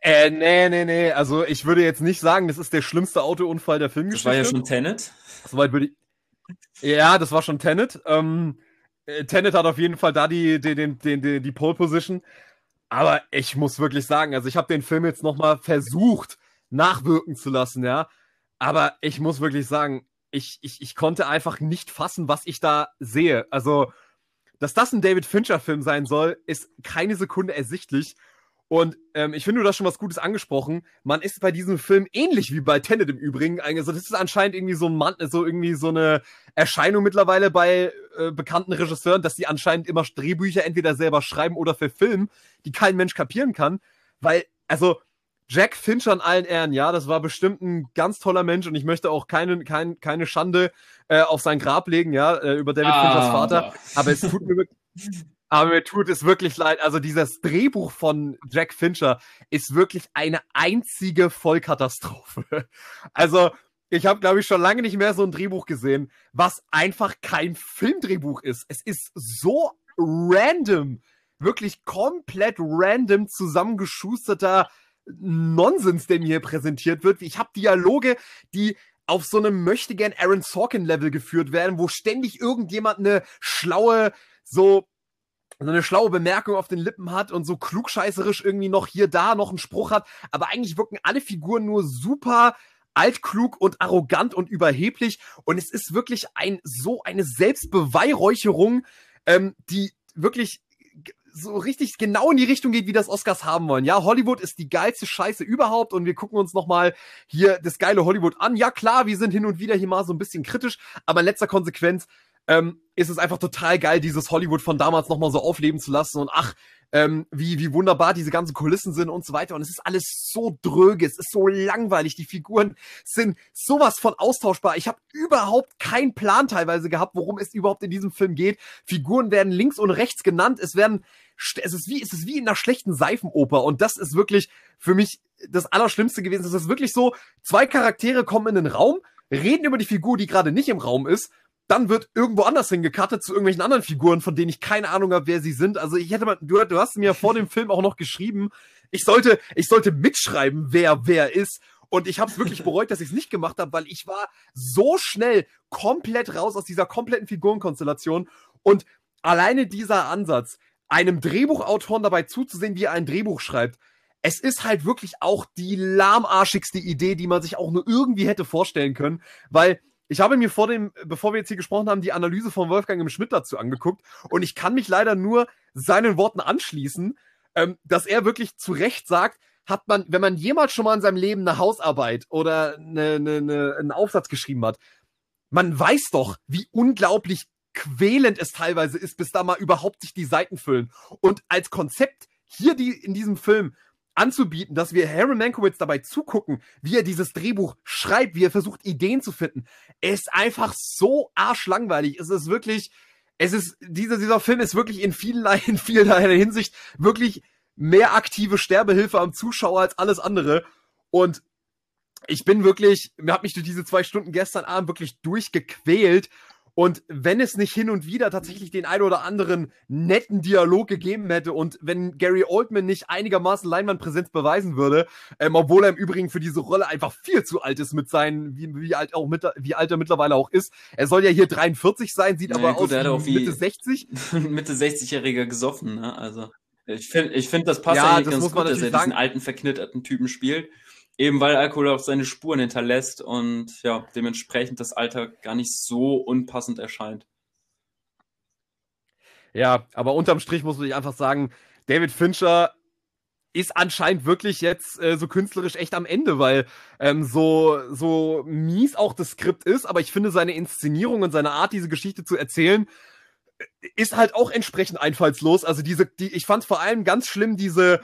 Äh, nee, nee, nee. Also ich würde jetzt nicht sagen, das ist der schlimmste Autounfall der Filmgeschichte. Das war ja schon Tenet. Soweit würde ich. Ja, das war schon Tenet. Ähm, äh, Tenet hat auf jeden Fall da die, die, die, die, die Pole Position. Aber ich muss wirklich sagen, also ich habe den Film jetzt nochmal versucht nachwirken zu lassen, ja. Aber ich muss wirklich sagen, ich, ich, ich konnte einfach nicht fassen, was ich da sehe. Also, dass das ein David Fincher-Film sein soll, ist keine Sekunde ersichtlich. Und ähm, ich finde, du hast schon was Gutes angesprochen. Man ist bei diesem Film ähnlich wie bei Tenet im Übrigen. Also das ist anscheinend irgendwie so ein Mann, so irgendwie so eine Erscheinung mittlerweile bei äh, bekannten Regisseuren, dass die anscheinend immer Drehbücher entweder selber schreiben oder verfilmen, die kein Mensch kapieren kann. Weil, also Jack Fincher an allen Ehren, ja, das war bestimmt ein ganz toller Mensch und ich möchte auch keine, kein, keine Schande äh, auf sein Grab legen, ja, äh, über David ah, Finchers Vater. Aber es tut mir wirklich, aber mir tut es wirklich leid. Also dieses Drehbuch von Jack Fincher ist wirklich eine einzige Vollkatastrophe. Also ich habe, glaube ich, schon lange nicht mehr so ein Drehbuch gesehen, was einfach kein Filmdrehbuch ist. Es ist so random, wirklich komplett random zusammengeschusterter Nonsens, der mir hier präsentiert wird. Ich habe Dialoge, die auf so einem möchte gern Aaron Sorkin Level geführt werden, wo ständig irgendjemand eine schlaue so so eine schlaue Bemerkung auf den Lippen hat und so klugscheißerisch irgendwie noch hier da noch einen Spruch hat, aber eigentlich wirken alle Figuren nur super altklug und arrogant und überheblich und es ist wirklich ein so eine Selbstbeweihräucherung, ähm, die wirklich so richtig genau in die Richtung geht, wie das Oscars haben wollen. Ja, Hollywood ist die geilste Scheiße überhaupt und wir gucken uns nochmal hier das geile Hollywood an. Ja, klar, wir sind hin und wieder hier mal so ein bisschen kritisch, aber in letzter Konsequenz ähm, ist es einfach total geil, dieses Hollywood von damals nochmal so aufleben zu lassen und ach, ähm, wie, wie wunderbar diese ganzen Kulissen sind und so weiter. Und es ist alles so dröge, es ist so langweilig. Die Figuren sind sowas von austauschbar. Ich habe überhaupt keinen Plan teilweise gehabt, worum es überhaupt in diesem Film geht. Figuren werden links und rechts genannt. Es werden, es ist wie, es ist wie in einer schlechten Seifenoper. Und das ist wirklich für mich das Allerschlimmste gewesen. Es ist wirklich so, zwei Charaktere kommen in den Raum, reden über die Figur, die gerade nicht im Raum ist dann wird irgendwo anders hingekattet zu irgendwelchen anderen Figuren, von denen ich keine Ahnung habe, wer sie sind. Also ich hätte mal, du, du hast mir vor dem Film auch noch geschrieben, ich sollte, ich sollte mitschreiben, wer wer ist. Und ich habe es wirklich bereut, dass ich es nicht gemacht habe, weil ich war so schnell komplett raus aus dieser kompletten Figurenkonstellation. Und alleine dieser Ansatz, einem Drehbuchautoren dabei zuzusehen, wie er ein Drehbuch schreibt, es ist halt wirklich auch die lahmarschigste Idee, die man sich auch nur irgendwie hätte vorstellen können, weil ich habe mir vor dem, bevor wir jetzt hier gesprochen haben, die Analyse von Wolfgang im Schmidt dazu angeguckt und ich kann mich leider nur seinen Worten anschließen, ähm, dass er wirklich zu Recht sagt, hat man, wenn man jemals schon mal in seinem Leben eine Hausarbeit oder eine, eine, eine, einen Aufsatz geschrieben hat, man weiß doch, wie unglaublich quälend es teilweise ist, bis da mal überhaupt sich die Seiten füllen. Und als Konzept hier die in diesem Film anzubieten, dass wir Harry Mankiewicz dabei zugucken, wie er dieses Drehbuch schreibt, wie er versucht, Ideen zu finden, ist einfach so arschlangweilig. Es ist wirklich, es ist, dieser, dieser Film ist wirklich in vielerlei, in vielerlei Hinsicht wirklich mehr aktive Sterbehilfe am Zuschauer als alles andere. Und ich bin wirklich, mir hat mich durch diese zwei Stunden gestern Abend wirklich durchgequält und wenn es nicht hin und wieder tatsächlich den ein oder anderen netten Dialog gegeben hätte und wenn Gary Oldman nicht einigermaßen Leinwandpräsenz beweisen würde, ähm, obwohl er im Übrigen für diese Rolle einfach viel zu alt ist mit seinen, wie, wie alt auch mit, wie alt er mittlerweile auch ist. Er soll ja hier 43 sein, sieht naja, aber gut, aus wie Mitte 60. Mitte 60-Jähriger gesoffen, ne? Also. Ich finde, ich finde, das passt ja, eigentlich das ganz gut, dass er diesen alten, verknitterten Typen spielt. Eben weil Alkohol auch seine Spuren hinterlässt und ja, dementsprechend das Alter gar nicht so unpassend erscheint. Ja, aber unterm Strich muss ich einfach sagen, David Fincher ist anscheinend wirklich jetzt äh, so künstlerisch echt am Ende, weil ähm, so so mies auch das Skript ist, aber ich finde seine Inszenierung und seine Art, diese Geschichte zu erzählen, äh, ist halt auch entsprechend einfallslos. Also diese, die, ich fand vor allem ganz schlimm diese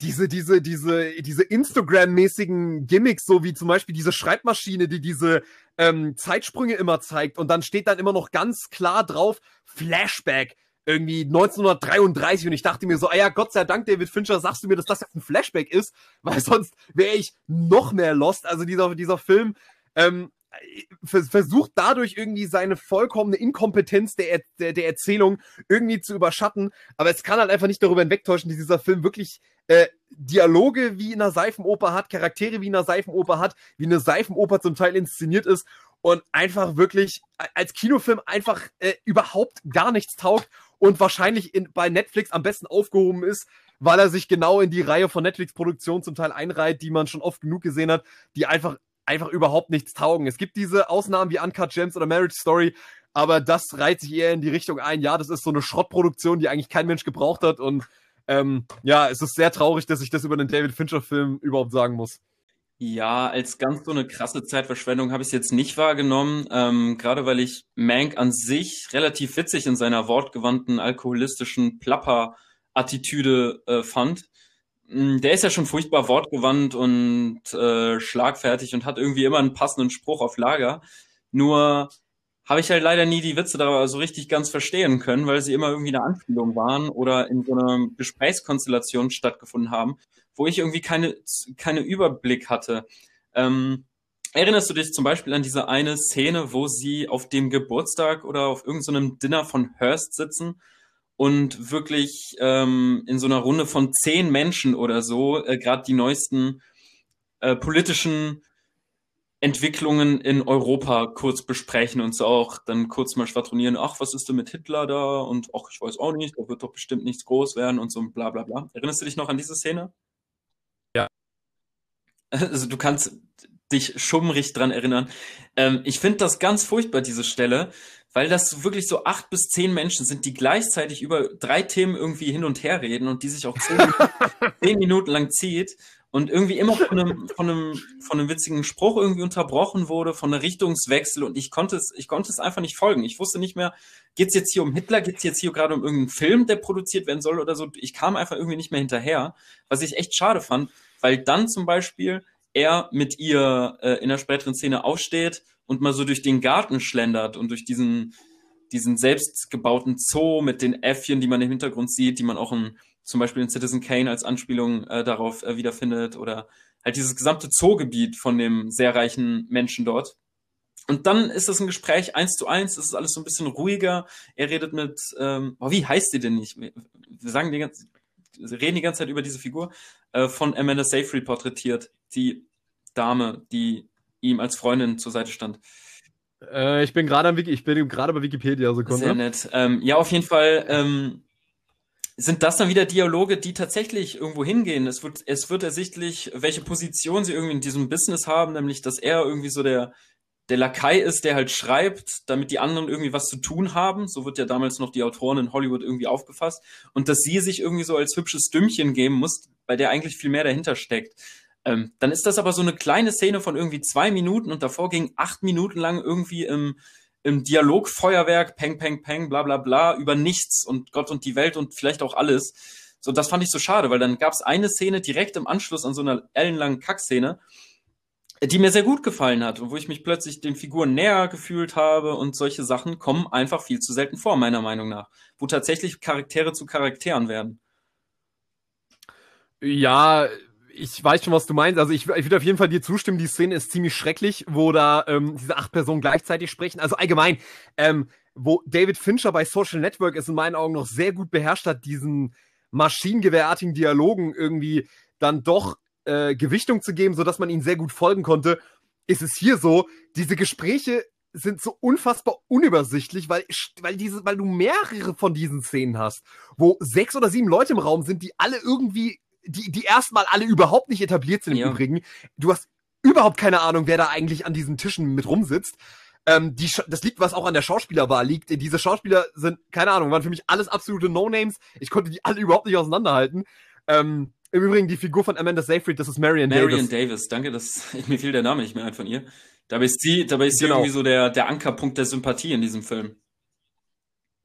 diese diese diese diese Instagram-mäßigen Gimmicks, so wie zum Beispiel diese Schreibmaschine, die diese ähm, Zeitsprünge immer zeigt und dann steht dann immer noch ganz klar drauf Flashback irgendwie 1933 und ich dachte mir so, ah ja, Gott sei Dank, David Fincher, sagst du mir, dass das jetzt ein Flashback ist, weil sonst wäre ich noch mehr lost. Also dieser, dieser Film ähm, versucht dadurch irgendwie seine vollkommene Inkompetenz der, der, der Erzählung irgendwie zu überschatten, aber es kann halt einfach nicht darüber hinwegtäuschen, dass dieser Film wirklich äh, Dialoge wie in einer Seifenoper hat, Charaktere wie in einer Seifenoper hat, wie eine Seifenoper zum Teil inszeniert ist und einfach wirklich als Kinofilm einfach äh, überhaupt gar nichts taugt und wahrscheinlich in, bei Netflix am besten aufgehoben ist, weil er sich genau in die Reihe von Netflix-Produktionen zum Teil einreiht, die man schon oft genug gesehen hat, die einfach, einfach überhaupt nichts taugen. Es gibt diese Ausnahmen wie Uncut Gems oder Marriage Story, aber das reiht sich eher in die Richtung ein, ja, das ist so eine Schrottproduktion, die eigentlich kein Mensch gebraucht hat und ähm, ja, es ist sehr traurig, dass ich das über einen David Fincher-Film überhaupt sagen muss. Ja, als ganz so eine krasse Zeitverschwendung habe ich es jetzt nicht wahrgenommen, ähm, gerade weil ich Mank an sich relativ witzig in seiner wortgewandten, alkoholistischen Plapper-Attitüde äh, fand. Mm, der ist ja schon furchtbar wortgewandt und äh, schlagfertig und hat irgendwie immer einen passenden Spruch auf Lager. Nur habe ich halt leider nie die Witze da so richtig ganz verstehen können, weil sie immer irgendwie eine Anspielung waren oder in so einer Gesprächskonstellation stattgefunden haben wo ich irgendwie keine, keine Überblick hatte. Ähm, erinnerst du dich zum Beispiel an diese eine Szene, wo sie auf dem Geburtstag oder auf irgendeinem so Dinner von Hearst sitzen und wirklich ähm, in so einer Runde von zehn Menschen oder so äh, gerade die neuesten äh, politischen Entwicklungen in Europa kurz besprechen und so auch dann kurz mal schwadronieren, ach, was ist denn mit Hitler da? Und ach, ich weiß auch nicht, da wird doch bestimmt nichts groß werden und so bla bla bla. Erinnerst du dich noch an diese Szene? Also du kannst dich schummrig dran erinnern. Ähm, ich finde das ganz furchtbar, diese Stelle, weil das wirklich so acht bis zehn Menschen sind, die gleichzeitig über drei Themen irgendwie hin und her reden und die sich auch zehn, Minuten, zehn Minuten lang zieht und irgendwie immer von einem, von einem, von einem witzigen Spruch irgendwie unterbrochen wurde, von einem Richtungswechsel und ich konnte es, ich konnte es einfach nicht folgen. Ich wusste nicht mehr, geht's jetzt hier um Hitler, geht's jetzt hier gerade um irgendeinen Film, der produziert werden soll oder so. Ich kam einfach irgendwie nicht mehr hinterher, was ich echt schade fand, weil dann zum Beispiel er mit ihr äh, in der späteren Szene aufsteht und mal so durch den Garten schlendert und durch diesen, diesen selbstgebauten Zoo mit den Äffchen, die man im Hintergrund sieht, die man auch in, zum Beispiel in Citizen Kane als Anspielung äh, darauf äh, wiederfindet oder halt dieses gesamte Zoogebiet von dem sehr reichen Menschen dort. Und dann ist das ein Gespräch eins zu eins, es ist alles so ein bisschen ruhiger. Er redet mit, ähm, oh, wie heißt sie denn nicht? Wir sagen die ganze, reden die ganze Zeit über diese Figur, äh, von Amanda Seyfried porträtiert, die Dame, die ihm als Freundin zur Seite stand. Äh, ich bin gerade Wiki ich bin gerade bei Wikipedia Sekunde. Sehr nett. Ähm, ja, auf jeden Fall ähm, sind das dann wieder Dialoge, die tatsächlich irgendwo hingehen. Es wird, es wird ersichtlich, welche Position sie irgendwie in diesem Business haben, nämlich, dass er irgendwie so der, der Lakai ist, der halt schreibt, damit die anderen irgendwie was zu tun haben. So wird ja damals noch die Autoren in Hollywood irgendwie aufgefasst. Und dass sie sich irgendwie so als hübsches Dümmchen geben muss, bei der eigentlich viel mehr dahinter steckt. Ähm, dann ist das aber so eine kleine Szene von irgendwie zwei Minuten und davor ging acht Minuten lang irgendwie im, im Dialogfeuerwerk, peng, peng, peng, bla, bla, bla, über nichts und Gott und die Welt und vielleicht auch alles. So, das fand ich so schade, weil dann gab es eine Szene direkt im Anschluss an so einer ellenlangen Kackszene, die mir sehr gut gefallen hat und wo ich mich plötzlich den Figuren näher gefühlt habe und solche Sachen kommen einfach viel zu selten vor, meiner Meinung nach, wo tatsächlich Charaktere zu Charakteren werden. Ja, ich weiß schon, was du meinst. Also ich, ich würde auf jeden Fall dir zustimmen, die Szene ist ziemlich schrecklich, wo da ähm, diese acht Personen gleichzeitig sprechen. Also allgemein, ähm, wo David Fincher bei Social Network es in meinen Augen noch sehr gut beherrscht hat, diesen maschinengewehrartigen Dialogen irgendwie dann doch äh, Gewichtung zu geben, sodass man ihnen sehr gut folgen konnte, ist es hier so, diese Gespräche sind so unfassbar unübersichtlich, weil, weil, diese, weil du mehrere von diesen Szenen hast, wo sechs oder sieben Leute im Raum sind, die alle irgendwie, die, die erstmal alle überhaupt nicht etabliert sind im ja. Übrigen. Du hast überhaupt keine Ahnung, wer da eigentlich an diesen Tischen mit rumsitzt. Ähm, die, das liegt, was auch an der Schauspielerwahl liegt. Diese Schauspieler sind, keine Ahnung, waren für mich alles absolute No-Names. Ich konnte die alle überhaupt nicht auseinanderhalten. Ähm, im Übrigen die Figur von Amanda Seyfried, das ist Marion, Marion Davis. Marion Davis, danke, das, mir fiel der Name nicht mehr ein von ihr. Dabei ist sie, dabei ist sie Genau. irgendwie so der, der Ankerpunkt der Sympathie in diesem Film.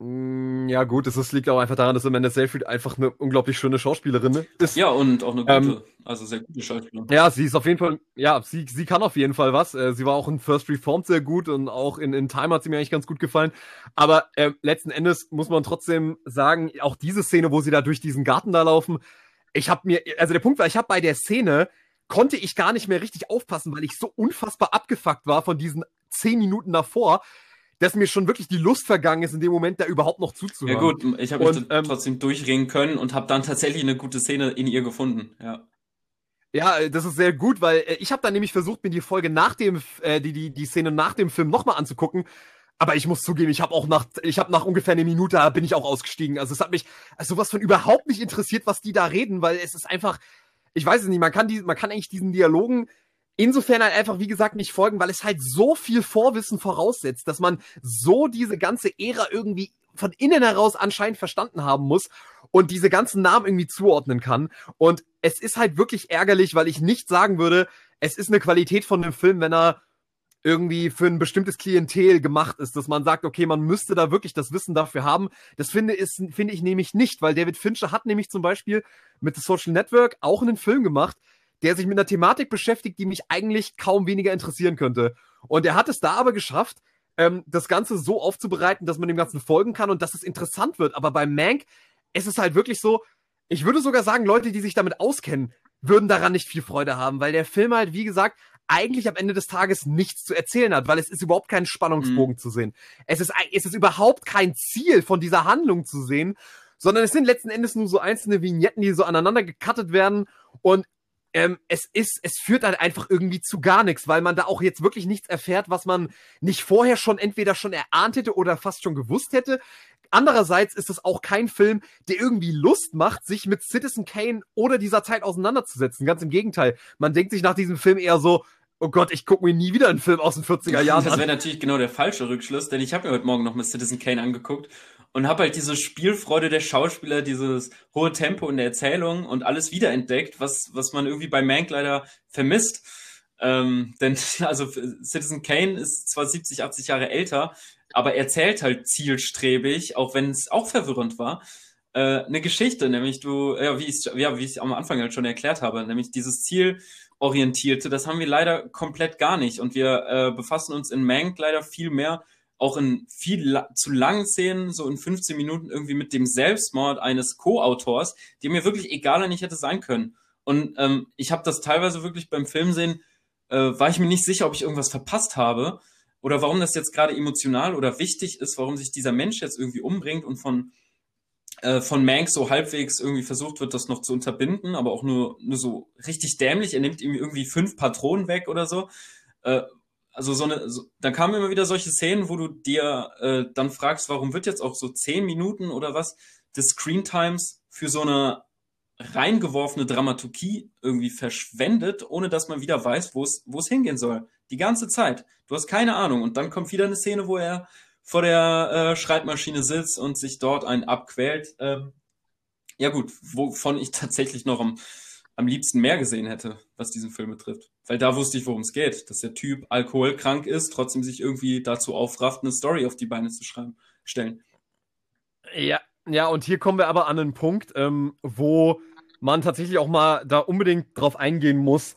Mm, Ja, gut, ist- liegt auch einfach daran, dass Amanda Seyfried einfach eine unglaublich schöne Schauspielerin ist. Ja, und auch eine gute, Ähm, also sehr gute Schauspielerin. Ja, sie ist auf jeden Fall, ja, sie, sie kann auf jeden Fall was. Äh, Sie war auch in First Reformed sehr gut und auch in, in Time hat sie mir eigentlich ganz gut gefallen. Aber äh, letzten Endes muss man trotzdem sagen, auch diese Szene, wo sie da durch diesen Garten da laufen, ich habe mir, also der Punkt war, ich habe bei der Szene, konnte ich gar nicht mehr richtig aufpassen, weil ich so unfassbar abgefuckt war von diesen zehn Minuten davor, dass mir schon wirklich die Lust vergangen ist, in dem Moment da überhaupt noch zuzuhören. Ja gut, ich habe mich Und, ähm, trotzdem durchringen können und habe dann tatsächlich eine gute Szene in ihr gefunden. Ja. Ja, äh, das ist sehr gut, weil äh, ich habe dann nämlich versucht, mir die Folge nach dem, äh, die, die, die Szene nach dem Film nochmal anzugucken. Aber ich muss zugeben, ich habe auch nach, ich habe nach ungefähr einer Minute da bin ich auch ausgestiegen. Also es hat mich also sowas von überhaupt nicht interessiert, was die da reden, weil es ist einfach, ich weiß es nicht, man kann die, man kann eigentlich diesen Dialogen insofern halt einfach, wie gesagt, nicht folgen, weil es halt so viel Vorwissen voraussetzt, dass man so diese ganze Ära irgendwie von innen heraus anscheinend verstanden haben muss und diese ganzen Namen irgendwie zuordnen kann. Und es ist halt wirklich ärgerlich, weil ich nicht sagen würde, es ist eine Qualität von dem Film, wenn er irgendwie für ein bestimmtes Klientel gemacht ist, dass man sagt, okay, man müsste da wirklich das Wissen dafür haben. Das finde, ist, finde ich nämlich nicht, weil David Fincher hat nämlich zum Beispiel mit The Social Network auch einen Film gemacht, der sich mit einer Thematik beschäftigt, die mich eigentlich kaum weniger interessieren könnte. Und er hat es da aber geschafft, ähm, das Ganze so aufzubereiten, dass man dem Ganzen folgen kann und dass es interessant wird. Aber bei Mank ist es halt wirklich so, ich würde sogar sagen, Leute, die sich damit auskennen, würden daran nicht viel Freude haben, weil der Film halt, wie gesagt, eigentlich am Ende des Tages nichts zu erzählen hat, weil es ist überhaupt kein Spannungsbogen zu sehen. Es ist, es ist überhaupt kein Ziel von dieser Handlung zu sehen, sondern es sind letzten Endes nur so einzelne Vignetten, die so aneinander gecuttet werden und ähm, es ist, es führt halt einfach irgendwie zu gar nichts, weil man da auch jetzt wirklich nichts erfährt, was man nicht vorher schon entweder schon erahnt hätte oder fast schon gewusst hätte. Andererseits ist es auch kein Film, der irgendwie Lust macht, sich mit Citizen Kane oder dieser Zeit auseinanderzusetzen. Ganz im Gegenteil. Man denkt sich nach diesem Film eher so, oh Gott, ich gucke mir nie wieder einen Film aus den 40er Jahren Das an. wäre natürlich genau der falsche Rückschluss, denn ich habe mir heute Morgen noch mal Citizen Kane angeguckt und habe halt diese Spielfreude der Schauspieler, dieses hohe Tempo in der Erzählung und alles wiederentdeckt, was, was man irgendwie bei Mank leider vermisst. Ähm, denn also Citizen Kane ist zwar 70, 80 Jahre älter, aber erzählt halt zielstrebig, auch wenn es auch verwirrend war, äh, eine Geschichte, nämlich du, ja, wie ich ja, wie ich am Anfang halt schon erklärt habe, nämlich dieses Zielorientierte, das haben wir leider komplett gar nicht und wir äh, befassen uns in Mank leider viel mehr auch in viel zu langen Szenen, so in 15 Minuten irgendwie mit dem Selbstmord eines Co-Autors, die mir wirklich egaler nicht hätte sein können. Und ähm, ich habe das teilweise wirklich beim Filmsehen, äh, war ich mir nicht sicher, ob ich irgendwas verpasst habe oder warum das jetzt gerade emotional oder wichtig ist, warum sich dieser Mensch jetzt irgendwie umbringt und von äh, von Mank so halbwegs irgendwie versucht wird, das noch zu unterbinden, aber auch nur, nur so richtig dämlich. Er nimmt ihm irgendwie fünf Patronen weg oder so. Äh, also so eine, so, dann kamen immer wieder solche Szenen, wo du dir äh, dann fragst, warum wird jetzt auch so zehn Minuten oder was des Screentimes für so eine reingeworfene Dramaturgie irgendwie verschwendet, ohne dass man wieder weiß, wo es wo es hingehen soll. Die ganze Zeit. Du hast keine Ahnung. Und dann kommt wieder eine Szene, wo er vor der äh, Schreibmaschine sitzt und sich dort einen abquält. Ähm, ja gut, wovon ich tatsächlich noch am, am liebsten mehr gesehen hätte, was diesen Film betrifft. Weil da wusste ich, worum es geht. Dass der Typ alkoholkrank ist, trotzdem sich irgendwie dazu aufrafft, eine Story auf die Beine zu schreiben, stellen. Ja, ja, und hier kommen wir aber an einen Punkt, ähm, wo man tatsächlich auch mal da unbedingt drauf eingehen muss,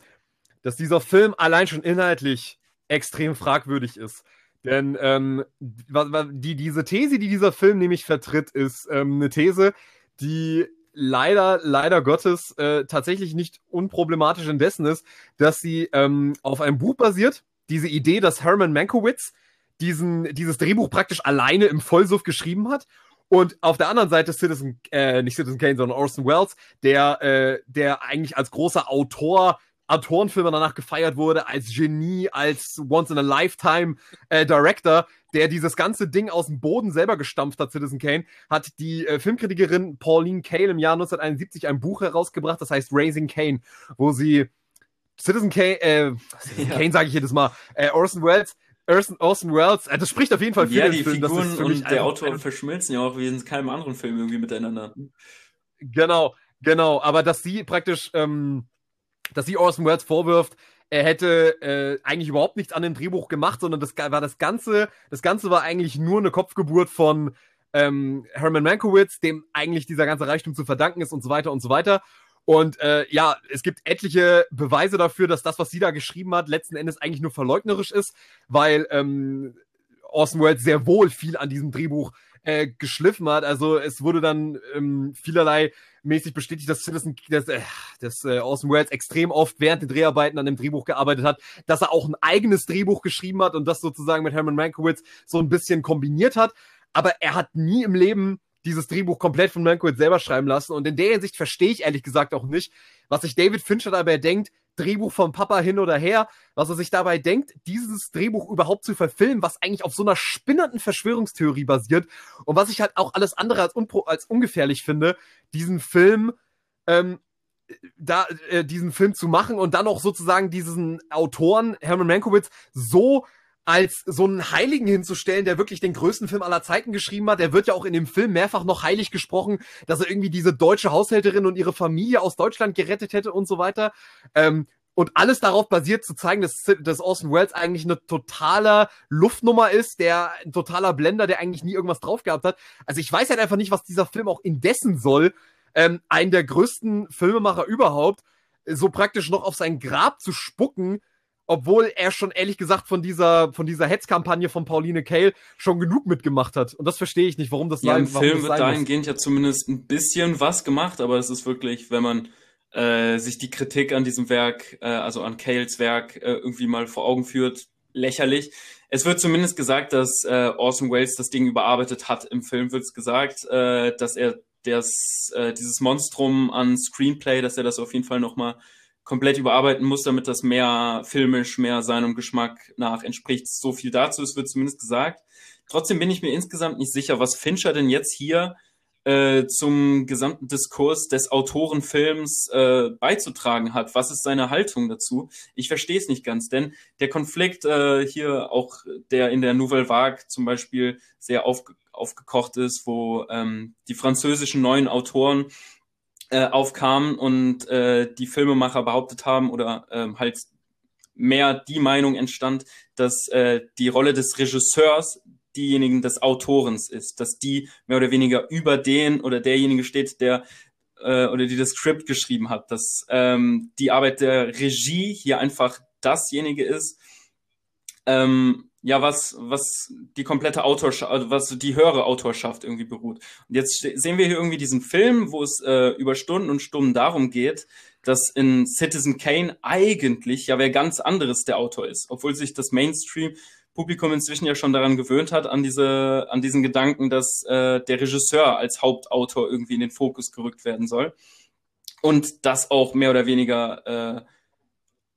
dass dieser Film allein schon inhaltlich extrem fragwürdig ist. Denn ähm, die, diese These, die dieser Film nämlich vertritt, ist ähm, eine These, die leider, leider Gottes äh, tatsächlich nicht unproblematisch indessen ist, dass sie ähm, auf einem Buch basiert. Diese Idee, dass Herman Mankiewicz diesen, dieses Drehbuch praktisch alleine im Vollsuff geschrieben hat und auf der anderen Seite Citizen, äh, nicht Citizen Kane, sondern Orson Welles, der, äh, der eigentlich als großer Autor, Autorenfilmer danach gefeiert wurde, als Genie, als Once in a Lifetime äh, Director, der dieses ganze Ding aus dem Boden selber gestampft hat, Citizen Kane, hat die äh, Filmkritikerin Pauline Kael im Jahr 1971 ein Buch herausgebracht, das heißt Raising Kane, wo sie Citizen Kane, äh, Citizen Ja. Kane sage ich jedes Mal, äh, Orson Welles, Orson, Orson Welles, äh, das spricht auf jeden Fall für Ja, die Film. Figuren und der Autor verschmilzen ja auch wie in keinem anderen Film irgendwie miteinander. Genau. Genau, aber dass sie praktisch, ähm, dass sie Orson Welles vorwirft, er hätte äh, eigentlich überhaupt nichts an dem Drehbuch gemacht, sondern das war das Ganze, das Ganze war eigentlich nur eine Kopfgeburt von ähm, Herman Mankiewicz, dem eigentlich dieser ganze Reichtum zu verdanken ist und so weiter und so weiter. Und äh, ja, es gibt etliche Beweise dafür, dass das, was sie da geschrieben hat, letzten Endes eigentlich nur verleugnerisch ist, weil ähm, Orson Welles sehr wohl viel an diesem Drehbuch äh, geschliffen hat. Also es wurde dann ähm, vielerlei mäßig bestätigt, dass Citizen, dass, äh, dass äh, Orson Welles extrem oft während den Dreharbeiten an dem Drehbuch gearbeitet hat, dass er auch ein eigenes Drehbuch geschrieben hat und das sozusagen mit Herman Mankiewicz so ein bisschen kombiniert hat. Aber er hat nie im Leben dieses Drehbuch komplett von Mankiewicz selber schreiben lassen. Und in der Hinsicht verstehe ich ehrlich gesagt auch nicht, was sich David Fincher dabei denkt, Drehbuch vom Papa hin oder her, was er sich dabei denkt, dieses Drehbuch überhaupt zu verfilmen, was eigentlich auf so einer spinnernden Verschwörungstheorie basiert und was ich halt auch alles andere als, als ungefährlich finde, diesen Film ähm, da äh, diesen Film zu machen und dann auch sozusagen diesen Autoren Herman Mankiewicz so als so einen Heiligen hinzustellen, der wirklich den größten Film aller Zeiten geschrieben hat. Der wird ja auch in dem Film mehrfach noch heilig gesprochen, dass er irgendwie diese deutsche Haushälterin und ihre Familie aus Deutschland gerettet hätte und so weiter. Ähm, und alles darauf basiert zu zeigen, dass, dass Orson Welles eigentlich eine totaler Luftnummer ist, der ein totaler Blender, der eigentlich nie irgendwas drauf gehabt hat. Also ich weiß halt einfach nicht, was dieser Film auch indessen soll, ähm, einen der größten Filmemacher überhaupt, so praktisch noch auf sein Grab zu spucken, obwohl er schon ehrlich gesagt von dieser von dieser Hetzkampagne von Pauline Kael schon genug mitgemacht hat. Und das verstehe ich nicht, warum das ja, sein, im Film wird dahingehend ja zumindest ein bisschen was gemacht, aber es ist wirklich, wenn man äh, sich die Kritik an diesem Werk, äh, also an Kaels Werk, äh, irgendwie mal vor Augen führt, lächerlich. Es wird zumindest gesagt, dass äh, Orson Welles das Ding überarbeitet hat. Im Film wird es gesagt, äh, dass er das, äh, dieses Monstrum an Screenplay, dass er das auf jeden Fall nochmal mal komplett überarbeiten muss, damit das mehr filmisch, mehr seinem Geschmack nach entspricht. So viel dazu, es wird zumindest gesagt. Trotzdem bin ich mir insgesamt nicht sicher, was Fincher denn jetzt hier äh, zum gesamten Diskurs des Autorenfilms äh, beizutragen hat. Was ist seine Haltung dazu? Ich verstehe es nicht ganz, denn der Konflikt äh, hier auch, der in der Nouvelle Vague zum Beispiel sehr aufge aufgekocht ist, wo ähm, die französischen neuen Autoren äh, aufkamen und äh, die Filmemacher behauptet haben oder äh, halt mehr die Meinung entstand, dass äh, die Rolle des Regisseurs diejenigen des Autorens ist, dass die mehr oder weniger über den oder derjenige steht, der äh, oder die das Skript geschrieben hat, dass ähm, die Arbeit der Regie hier einfach dasjenige ist, ähm, ja, was, was die komplette Autorschaft, also was die höhere Autorschaft irgendwie beruht. Und jetzt sehen wir hier irgendwie diesen Film, wo es äh, über Stunden und Stunden darum geht, dass in Citizen Kane eigentlich ja wer ganz anderes der Autor ist, obwohl sich das Mainstream-Publikum inzwischen ja schon daran gewöhnt hat, an diese, an diesen Gedanken, dass äh, der Regisseur als Hauptautor irgendwie in den Fokus gerückt werden soll. Und das auch mehr oder weniger äh,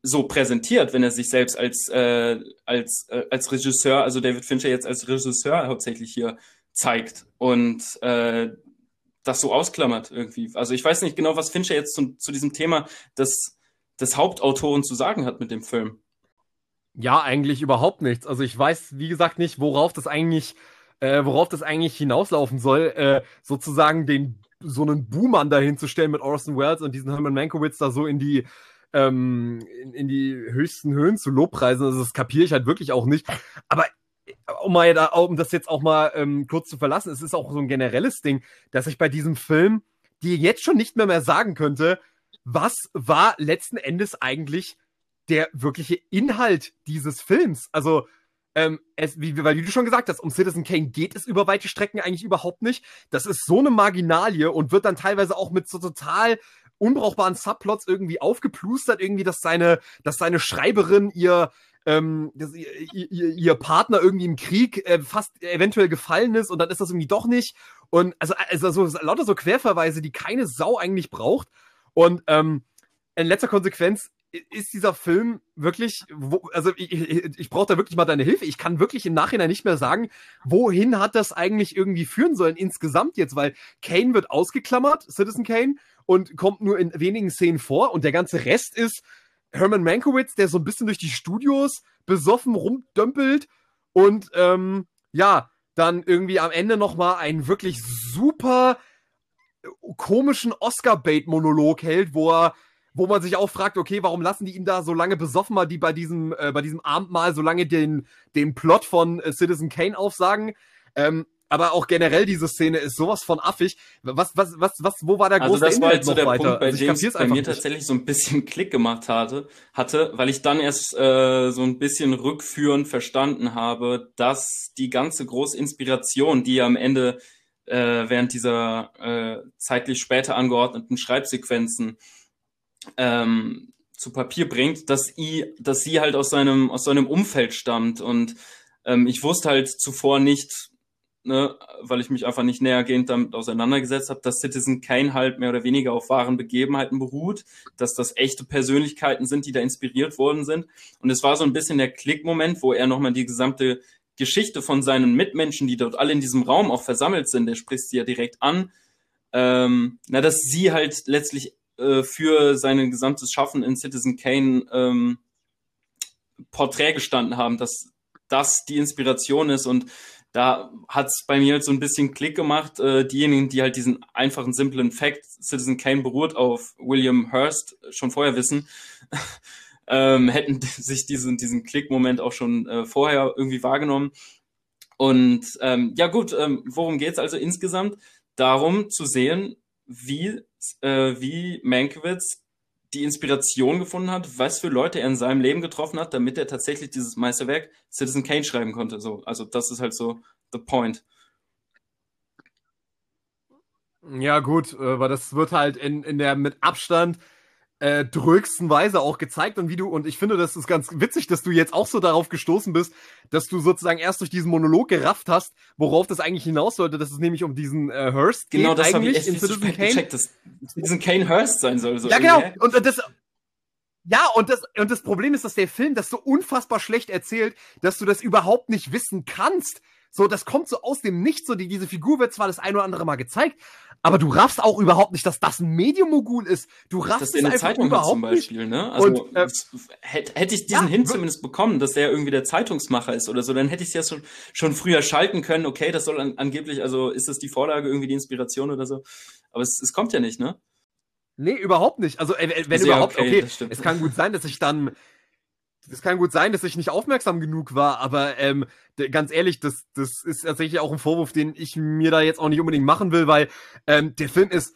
so präsentiert, wenn er sich selbst als, äh, als, äh, als Regisseur, also David Fincher jetzt als Regisseur hauptsächlich hier zeigt und äh, das so ausklammert irgendwie. Also ich weiß nicht genau, was Fincher jetzt zu, zu diesem Thema des, des Hauptautoren zu sagen hat mit dem Film. Ja, eigentlich überhaupt nichts. Also ich weiß, wie gesagt, nicht, worauf das eigentlich, äh, worauf das eigentlich hinauslaufen soll, äh, sozusagen den so einen Buhmann dahin zu stellen mit Orson Welles und diesen Herman Mankiewicz da so in die ähm, in, in die höchsten Höhen zu lobpreisen. Also das kapiere ich halt wirklich auch nicht. Aber äh, um, mal da, um das jetzt auch mal ähm, kurz zu verlassen, es ist auch so ein generelles Ding, dass ich bei diesem Film dir jetzt schon nicht mehr mehr sagen könnte, was war letzten Endes eigentlich der wirkliche Inhalt dieses Films? Also, ähm, es, wie, weil du schon gesagt hast, um Citizen Kane geht es über weite Strecken eigentlich überhaupt nicht. Das ist so eine Marginalie und wird dann teilweise auch mit so total unbrauchbaren Subplots irgendwie aufgeplustert, irgendwie, dass seine, dass seine Schreiberin ihr ähm, dass ihr, ihr, ihr Partner irgendwie im Krieg äh, fast eventuell gefallen ist und dann ist das irgendwie doch nicht. Und also, also so, lauter so Querverweise, die keine Sau eigentlich braucht. Und ähm, in letzter Konsequenz ist dieser Film wirklich, wo, also ich, ich, ich brauche da wirklich mal deine Hilfe. Ich kann wirklich im Nachhinein nicht mehr sagen, wohin hat das eigentlich irgendwie führen sollen insgesamt jetzt, weil Kane wird ausgeklammert, Citizen Kane, und kommt nur in wenigen Szenen vor und der ganze Rest ist Herman Mankiewicz, der so ein bisschen durch die Studios besoffen rumdömpelt und ähm, ja, dann irgendwie am Ende nochmal ein wirklich super komischen Oscar-Bait-Monolog hält, wo er wo man sich auch fragt, okay, warum lassen die ihn da so lange besoffen mal die bei diesem, äh, bei diesem Abendmahl so lange den, den Plot von äh, Citizen Kane aufsagen. Ähm, aber auch generell diese Szene ist sowas von affig. Was, was, was, was, wo war der also große das Inhalt war jetzt so noch der weiter? Punkt, bei also dem es bei mir nicht. tatsächlich so ein bisschen Klick gemacht hatte, hatte, weil ich dann erst äh, so ein bisschen rückführend verstanden habe, dass die ganze große Inspiration, die am Ende äh, während dieser äh, zeitlich später angeordneten Schreibsequenzen ähm, zu Papier bringt, dass, i, dass sie halt aus seinem, aus seinem Umfeld stammt. Und ähm, ich wusste halt zuvor nicht, ne, weil ich mich einfach nicht nähergehend damit auseinandergesetzt habe, dass Citizen Kane halt mehr oder weniger auf wahren Begebenheiten beruht, dass das echte Persönlichkeiten sind, die da inspiriert worden sind. Und es war so ein bisschen der Klickmoment, wo er nochmal die gesamte Geschichte von seinen Mitmenschen, die dort alle in diesem Raum auch versammelt sind, der spricht sie ja direkt an, ähm, na, dass sie halt letztlich äh, für sein gesamtes Schaffen in Citizen Kane ähm, Porträt gestanden haben, dass das die Inspiration ist und da hat's bei mir halt so ein bisschen Klick gemacht. Äh, diejenigen, die halt diesen einfachen, simplen Fact, Citizen Kane beruht auf William Hurst, schon vorher wissen, ähm, hätten sich diesen, diesen Klick-Moment auch schon äh, vorher irgendwie wahrgenommen. Und ähm, ja gut, ähm, worum geht's also insgesamt? Darum zu sehen, wie, äh, wie Mankiewicz die Inspiration gefunden hat, was für Leute er in seinem Leben getroffen hat, damit er tatsächlich dieses Meisterwerk Citizen Kane schreiben konnte. So, also das ist halt so the point. Ja, gut, äh, weil das wird halt in, in der mit Abstand äh, drögsten Weise auch gezeigt und wie du, und ich finde, das ist ganz witzig, dass du jetzt auch so darauf gestoßen bist, dass du sozusagen erst durch diesen Monolog gerafft hast, worauf das eigentlich hinaus sollte, dass es nämlich um diesen äh, Hurst genau, geht. Genau, das habe ich echt in Citizen Kane. Gecheckt, dass diesen Kane Hurst sein soll. So ja, genau. Und, und das, ja, und das, und das Problem ist, dass der Film das so unfassbar schlecht erzählt, dass du das überhaupt nicht wissen kannst. So, das kommt so aus dem Nichts, so die, diese Figur wird zwar das ein oder andere Mal gezeigt, aber du raffst auch überhaupt nicht, dass das ein Medienmogul ist. Du raffst es einfach Zeitung überhaupt zum Beispiel, nicht. ne? Also Und, äh, hätte, hätte ich diesen ja, Hint zumindest bekommen, dass der irgendwie der Zeitungsmacher ist oder so, dann hätte ich es ja schon, schon früher schalten können, okay, das soll an, angeblich, also ist das die Vorlage, irgendwie die Inspiration oder so. Aber es, es kommt ja nicht, ne? Nee, überhaupt nicht. Also, äh, äh, wenn ja, überhaupt, okay, okay, es kann gut sein, dass ich dann, es kann gut sein, dass ich nicht aufmerksam genug war, aber ähm, ganz ehrlich, das, das ist tatsächlich auch ein Vorwurf, den ich mir da jetzt auch nicht unbedingt machen will, weil ähm, der Film ist,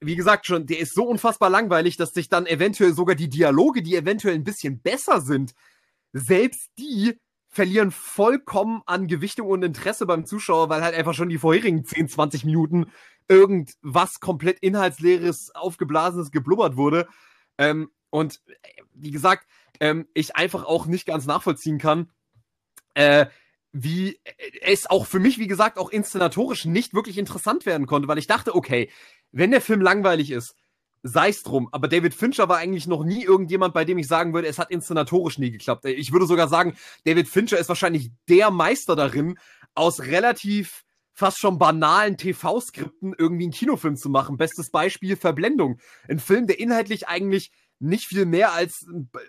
wie gesagt schon, der ist so unfassbar langweilig, dass sich dann eventuell sogar die Dialoge, die eventuell ein bisschen besser sind, selbst die verlieren vollkommen an Gewichtung und Interesse beim Zuschauer, weil halt einfach schon die vorherigen 10, 20 Minuten irgendwas komplett inhaltsleeres, aufgeblasenes geblubbert wurde. Ähm, und äh, wie gesagt, ähm, ich einfach auch nicht ganz nachvollziehen kann, äh, wie äh, es auch für mich, wie gesagt, auch inszenatorisch nicht wirklich interessant werden konnte, weil ich dachte, okay, wenn der Film langweilig ist, sei es drum. Aber David Fincher war eigentlich noch nie irgendjemand, bei dem ich sagen würde, es hat inszenatorisch nie geklappt. Ich würde sogar sagen, David Fincher ist wahrscheinlich der Meister darin, aus relativ fast schon banalen TV-Skripten irgendwie einen Kinofilm zu machen. Bestes Beispiel Verblendung. Ein Film, der inhaltlich eigentlich nicht viel mehr als,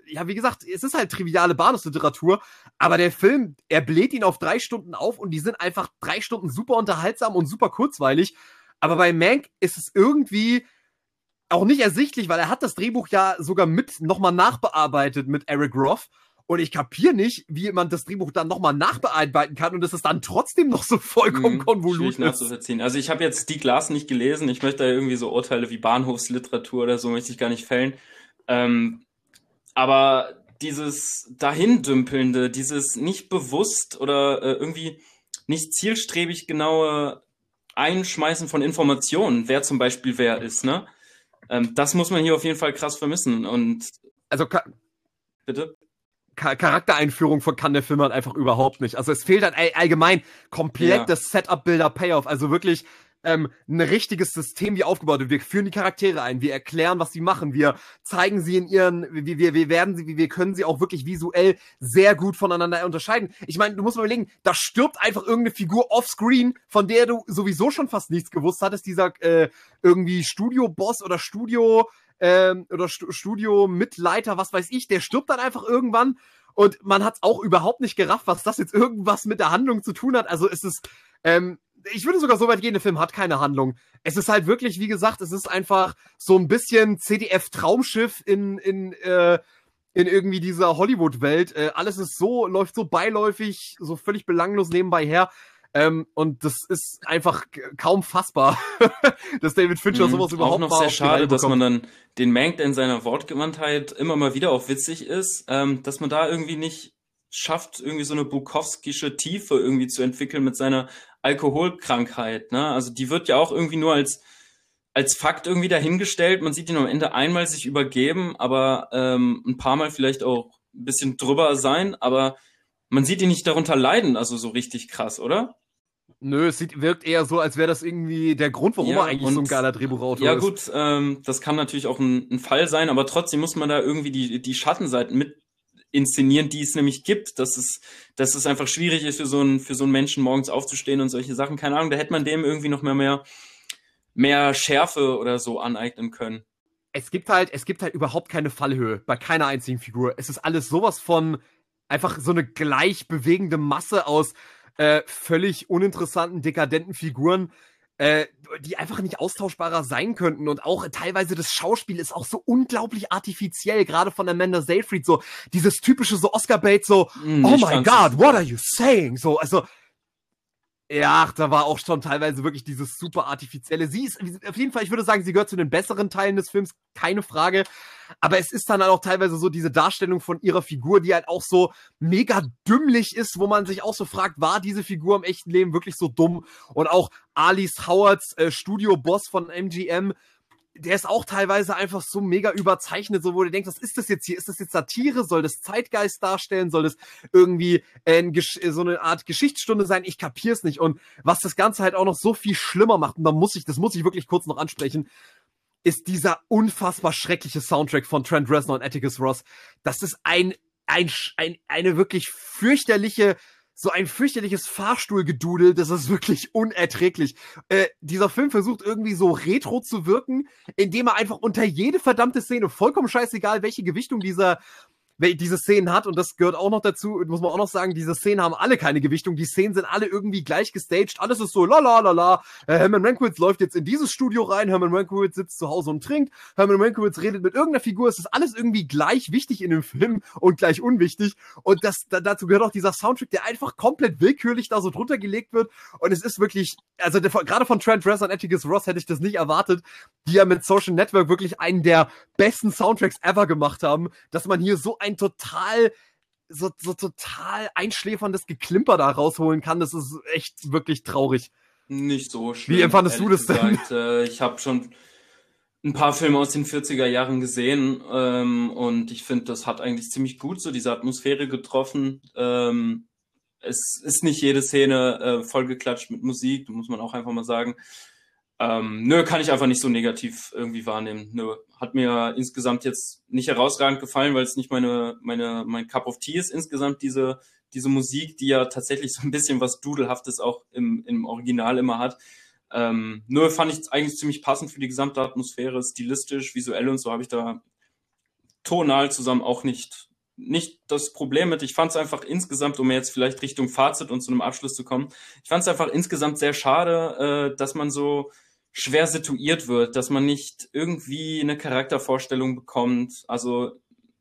ja, wie gesagt, es ist halt triviale Bahnhofsliteratur, aber der Film, er bläht ihn auf drei Stunden auf und die sind einfach drei Stunden super unterhaltsam und super kurzweilig. Aber bei Mank ist es irgendwie auch nicht ersichtlich, weil er hat das Drehbuch ja sogar mit nochmal nachbearbeitet mit Eric Roth. Und ich kapier nicht, wie man das Drehbuch dann nochmal nachbearbeiten kann und dass es dann trotzdem noch so vollkommen Mhm, konvolut nachzuvollziehen. Also ich habe jetzt die Glas nicht gelesen. Ich möchte da irgendwie so Urteile wie Bahnhofsliteratur oder so möchte ich gar nicht fällen. Ähm, aber dieses dahindümpelnde, dieses nicht bewusst oder äh, irgendwie nicht zielstrebig genaue Einschmeißen von Informationen, wer zum Beispiel wer ist, ne? Ähm, das muss man hier auf jeden Fall krass vermissen. Und Also Ka bitte? Ka Charaktereinführung von kann der Film halt einfach überhaupt nicht. Also es fehlt halt all allgemein komplett Ja. das Setup, Builder, Payoff. Also wirklich ähm, ein richtiges System, wie aufgebaut wird. Wir führen die Charaktere ein, wir erklären, was sie machen, wir zeigen sie in ihren, wir, wir, wir werden sie, wir können sie auch wirklich visuell sehr gut voneinander unterscheiden. Ich meine, du musst mal überlegen, da stirbt einfach irgendeine Figur offscreen, von der du sowieso schon fast nichts gewusst hattest, dieser äh, irgendwie Studio-Boss oder Studio ähm, oder Stu Studio-Mitleiter, was weiß ich, der stirbt dann einfach irgendwann und man hat auch überhaupt nicht gerafft, was das jetzt irgendwas mit der Handlung zu tun hat. Also es ist, ähm, ich würde sogar so weit gehen, der Film hat keine Handlung. Es ist halt wirklich, wie gesagt, es ist einfach so ein bisschen CDF-Traumschiff in, in, äh, in irgendwie dieser Hollywood-Welt. Äh, alles ist so, läuft so beiläufig, so völlig belanglos nebenbei her. Ähm, und das ist einfach kaum fassbar, dass David Fincher mhm, sowas überhaupt Auch noch sehr schade, dass man dann den Mank, der in seiner Wortgewandtheit immer mal wieder auch witzig ist, ähm, dass man da irgendwie nicht schafft, irgendwie so eine Bukowskische Tiefe irgendwie zu entwickeln mit seiner Alkoholkrankheit. Ne? Also die wird ja auch irgendwie nur als als Fakt irgendwie dahingestellt. Man sieht ihn am Ende einmal sich übergeben, aber ähm, ein paar Mal vielleicht auch ein bisschen drüber sein, aber man sieht ihn nicht darunter leiden, also so richtig krass, oder? Nö, es sieht, wirkt eher so, als wäre das irgendwie der Grund, warum ja, er eigentlich so ein geiler Drehbuchautor ja, ist. Ja gut, ähm, das kann natürlich auch ein, ein, Fall sein, aber trotzdem muss man da irgendwie die, die Schattenseiten mit inszenieren, die es nämlich gibt, dass es, dass es einfach schwierig ist für so einen, für so einen Menschen morgens aufzustehen und solche Sachen. Keine Ahnung, da hätte man dem irgendwie noch mehr, mehr, mehr Schärfe oder so aneignen können. Es gibt halt, es gibt halt überhaupt keine Fallhöhe bei keiner einzigen Figur. Es ist alles sowas von einfach so eine gleich bewegende Masse aus äh, völlig uninteressanten, dekadenten Figuren, äh, die einfach nicht austauschbarer sein könnten. Und auch teilweise das Schauspiel ist auch so unglaublich artifiziell, gerade von Amanda Seyfried, so dieses typische so Oscar-Bait, so, mm, oh my God, what are you saying? So, also ja, da war auch schon teilweise wirklich dieses super artifizielle. Sie ist auf jeden Fall, ich würde sagen, sie gehört zu den besseren Teilen des Films, keine Frage. Aber es ist dann halt auch teilweise so diese Darstellung von ihrer Figur, die halt auch so mega dümmlich ist, wo man sich auch so fragt, war diese Figur im echten Leben wirklich so dumm? Und auch Alice Howards äh, Studio-Boss von MGM, der ist auch teilweise einfach so mega überzeichnet, so wo du denkst, was ist das jetzt hier? Ist das jetzt Satire? Soll das Zeitgeist darstellen? Soll das irgendwie äh, so eine Art Geschichtsstunde sein? Ich kapier's nicht. Und was das Ganze halt auch noch so viel schlimmer macht, und da muss ich, das muss ich wirklich kurz noch ansprechen, ist dieser unfassbar schreckliche Soundtrack von Trent Reznor und Atticus Ross. Das ist ein, ein, ein eine wirklich fürchterliche so ein fürchterliches Fahrstuhlgedudel, das ist wirklich unerträglich. Äh, dieser Film versucht irgendwie so retro zu wirken, indem er einfach unter jede verdammte Szene, vollkommen scheißegal, welche Gewichtung dieser diese Szenen hat, und das gehört auch noch dazu, muss man auch noch sagen, diese Szenen haben alle keine Gewichtung, die Szenen sind alle irgendwie gleich gestaged, alles ist so la la la la. Äh, Herman Rankowitz läuft jetzt in dieses Studio rein, Herman Rankowitz sitzt zu Hause und trinkt, Herman Rankowitz redet mit irgendeiner Figur, es ist alles irgendwie gleich wichtig in dem Film und gleich unwichtig. Und das, da, dazu gehört auch dieser Soundtrack, der einfach komplett willkürlich da so drunter gelegt wird. Und es ist wirklich, also gerade von Trent Reznor und Atticus Ross hätte ich das nicht erwartet, die ja mit Social Network wirklich einen der besten Soundtracks ever gemacht haben, dass man hier so ein total so, so total einschläferndes Geklimper da rausholen kann. Das ist echt wirklich traurig. Nicht so schlimm. Wie empfandest du das denn? äh, ich habe schon ein paar Filme aus den 40er Jahren gesehen ähm, und ich finde, das hat eigentlich ziemlich gut so diese Atmosphäre getroffen. Ähm, es ist nicht jede Szene äh, vollgeklatscht mit Musik, muss man auch einfach mal sagen. Ähm, nö, kann ich einfach nicht so negativ irgendwie wahrnehmen. Nö, hat mir insgesamt jetzt nicht herausragend gefallen, weil es nicht meine, meine, mein Cup of Tea ist insgesamt diese, diese Musik, die ja tatsächlich so ein bisschen was Dudelhaftes auch im, im Original immer hat. Ähm, nur fand ich eigentlich ziemlich passend für die gesamte Atmosphäre, stilistisch, visuell und so habe ich da tonal zusammen auch nicht, nicht das Problem mit. Ich fand es einfach insgesamt, um jetzt vielleicht Richtung Fazit und zu einem Abschluss zu kommen, ich fand es einfach insgesamt sehr schade, äh, dass man so schwer situiert wird, dass man nicht irgendwie eine Charaktervorstellung bekommt. Also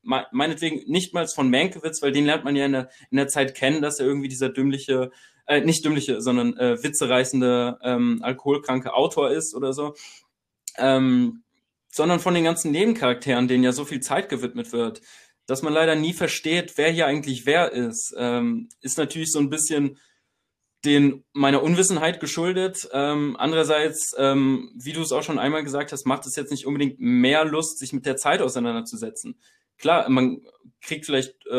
me meinetwegen nicht mal von Mankiewicz, weil den lernt man ja in der, in der Zeit kennen, dass er irgendwie dieser dümmliche, äh, nicht dümmliche, sondern äh, witzereißende, ähm, alkoholkranke Autor ist oder so. Ähm, sondern von den ganzen Nebencharakteren, denen ja so viel Zeit gewidmet wird, dass man leider nie versteht, wer hier eigentlich wer ist, ähm, ist natürlich so ein bisschen den meiner Unwissenheit geschuldet. Ähm, andererseits, ähm, wie du es auch schon einmal gesagt hast, macht es jetzt nicht unbedingt mehr Lust, sich mit der Zeit auseinanderzusetzen. Klar, man kriegt vielleicht äh,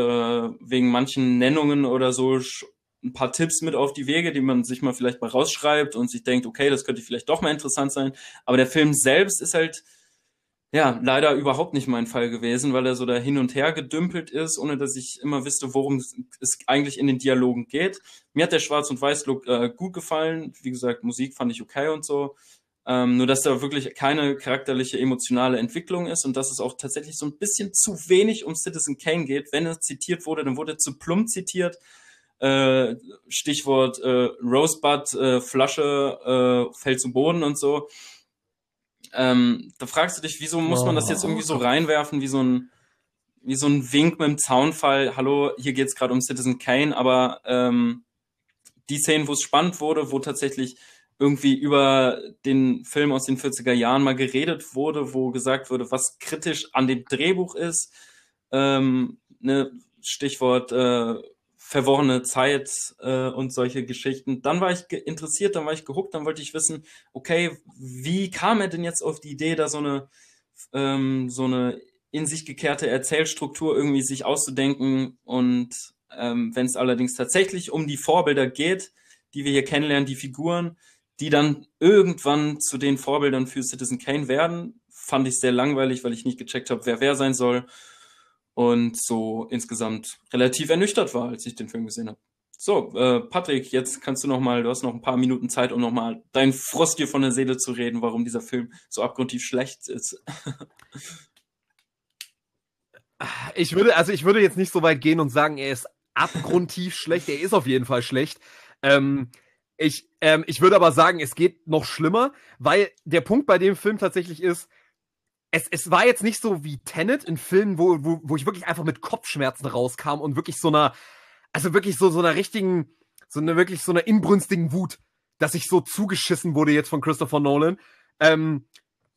wegen manchen Nennungen oder so ein paar Tipps mit auf die Wege, die man sich mal vielleicht mal rausschreibt und sich denkt, okay, das könnte vielleicht doch mal interessant sein. Aber der Film selbst ist halt ja, leider überhaupt nicht mein Fall gewesen, weil er so da hin und her gedümpelt ist, ohne dass ich immer wüsste, worum es eigentlich in den Dialogen geht. Mir hat der Schwarz- und Weiß-Look äh, gut gefallen. Wie gesagt, Musik fand ich okay und so. Ähm, nur, dass da wirklich keine charakterliche, emotionale Entwicklung ist und dass es auch tatsächlich so ein bisschen zu wenig um Citizen Kane geht. Wenn es zitiert wurde, dann wurde zu plump zitiert. äh, Stichwort äh, Rosebud, äh, Flasche äh, fällt zu Boden und so. Ähm, da fragst du dich, wieso muss man das jetzt irgendwie so reinwerfen, wie so ein, wie so ein Wink mit dem Zaunfall, hallo, hier geht's gerade um Citizen Kane, aber ähm, die Szenen, wo es spannend wurde, wo tatsächlich irgendwie über den Film aus den 40er Jahren mal geredet wurde, wo gesagt wurde, was kritisch an dem Drehbuch ist, ähm, ne, Stichwort äh, verworrene Zeit äh, und solche Geschichten. Dann war ich interessiert, dann war ich gehuckt, dann wollte ich wissen, okay, wie kam er denn jetzt auf die Idee, da so eine ähm, so eine in sich gekehrte Erzählstruktur irgendwie sich auszudenken und ähm, wenn es allerdings tatsächlich um die Vorbilder geht, die wir hier kennenlernen, die Figuren, die dann irgendwann zu den Vorbildern für Citizen Kane werden, fand ich sehr langweilig, weil ich nicht gecheckt habe, wer wer sein soll und so insgesamt relativ ernüchtert war, als ich den Film gesehen habe. So, äh, Patrick, jetzt kannst du noch mal, du hast noch ein paar Minuten Zeit, um noch mal dein Frost dir von der Seele zu reden, warum dieser Film so abgrundtief schlecht ist. ich würde, also ich würde jetzt nicht so weit gehen und sagen, er ist abgrundtief schlecht. Er ist auf jeden Fall schlecht. Ähm, ich, ähm, ich würde aber sagen, es geht noch schlimmer, weil der Punkt bei dem Film tatsächlich ist, es, es war jetzt nicht so wie Tenet in Filmen, wo, wo, wo ich wirklich einfach mit Kopfschmerzen rauskam und wirklich so einer, also wirklich so, so einer richtigen, so einer wirklich so einer inbrünstigen Wut, dass ich so zugeschissen wurde jetzt von Christopher Nolan. Ähm,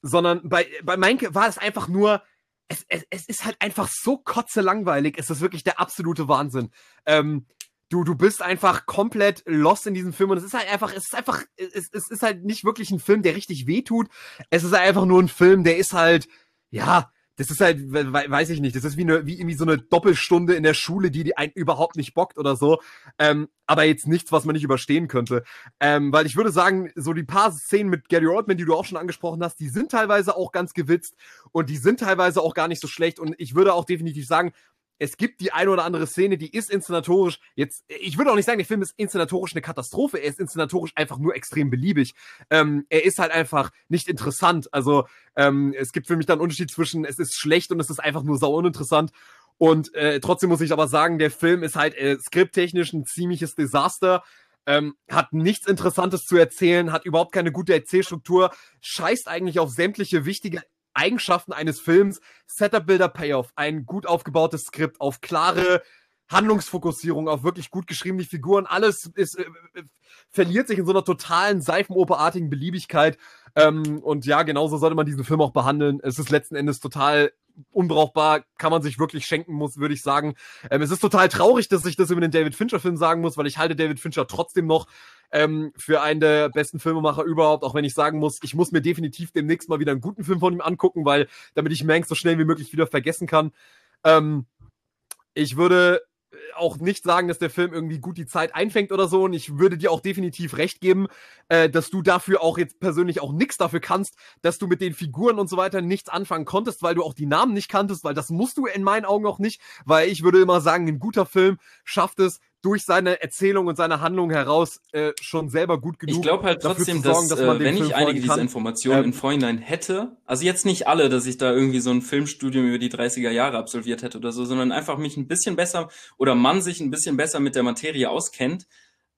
sondern bei, bei Meinke war es einfach nur, es, es, es ist halt einfach so kotzelangweilig. Es ist wirklich der absolute Wahnsinn. Ähm, du, du bist einfach komplett lost in diesem Film und es ist halt einfach, es ist einfach, es, es ist halt nicht wirklich ein Film, der richtig wehtut. Es ist einfach nur ein Film, der ist halt, ja, das ist halt, weiß ich nicht, das ist wie, eine, wie irgendwie so eine Doppelstunde in der Schule, die, die einen überhaupt nicht bockt oder so. Ähm, aber jetzt nichts, was man nicht überstehen könnte. Ähm, weil ich würde sagen, so die paar Szenen mit Gary Oldman, die du auch schon angesprochen hast, die sind teilweise auch ganz gewitzt und die sind teilweise auch gar nicht so schlecht. Und ich würde auch definitiv sagen, es gibt die eine oder andere Szene, die ist inszenatorisch jetzt, ich würde auch nicht sagen, der Film ist inszenatorisch eine Katastrophe, er ist inszenatorisch einfach nur extrem beliebig. Ähm, er ist halt einfach nicht interessant. Also ähm, es gibt für mich da einen Unterschied zwischen, es ist schlecht und es ist einfach nur sau uninteressant. Und äh, trotzdem muss ich aber sagen, der Film ist halt äh, skripttechnisch ein ziemliches Desaster. Ähm, hat nichts Interessantes zu erzählen, hat überhaupt keine gute Erzählstruktur, scheißt eigentlich auf sämtliche wichtige Eigenschaften eines Films, Setup, Builder, Payoff, ein gut aufgebautes Skript, auf klare Handlungsfokussierung, auf wirklich gut geschriebene Figuren, alles ist, äh, äh, verliert sich in so einer totalen Seifenoperartigen Beliebigkeit. Ähm, und ja, genauso sollte man diesen Film auch behandeln. Es ist letzten Endes total unbrauchbar, kann man sich wirklich schenken muss, würde ich sagen. Ähm, es ist total traurig, dass ich das über den David Fincher-Film sagen muss, weil ich halte David Fincher trotzdem noch ähm, für einen der besten Filmemacher überhaupt, auch wenn ich sagen muss, ich muss mir definitiv demnächst mal wieder einen guten Film von ihm angucken, weil damit ich Mank so schnell wie möglich wieder vergessen kann. Ähm, ich würde auch nicht sagen, dass der Film irgendwie gut die Zeit einfängt oder so. Und ich würde dir auch definitiv recht geben, äh, dass du dafür auch jetzt persönlich auch nichts dafür kannst, dass du mit den Figuren und so weiter nichts anfangen konntest, weil du auch die Namen nicht kanntest, weil das musst du in meinen Augen auch nicht, weil ich würde immer sagen, ein guter Film schafft es, durch seine Erzählung und seine Handlung heraus äh, schon selber gut genug. Ich glaube halt trotzdem, sorgen, dass, dass äh, wenn Film ich einige dieser Informationen ähm, im Vorhinein hätte, also jetzt nicht alle, dass ich da irgendwie so ein Filmstudium über die 30er Jahre absolviert hätte oder so, sondern einfach mich ein bisschen besser oder man sich ein bisschen besser mit der Materie auskennt,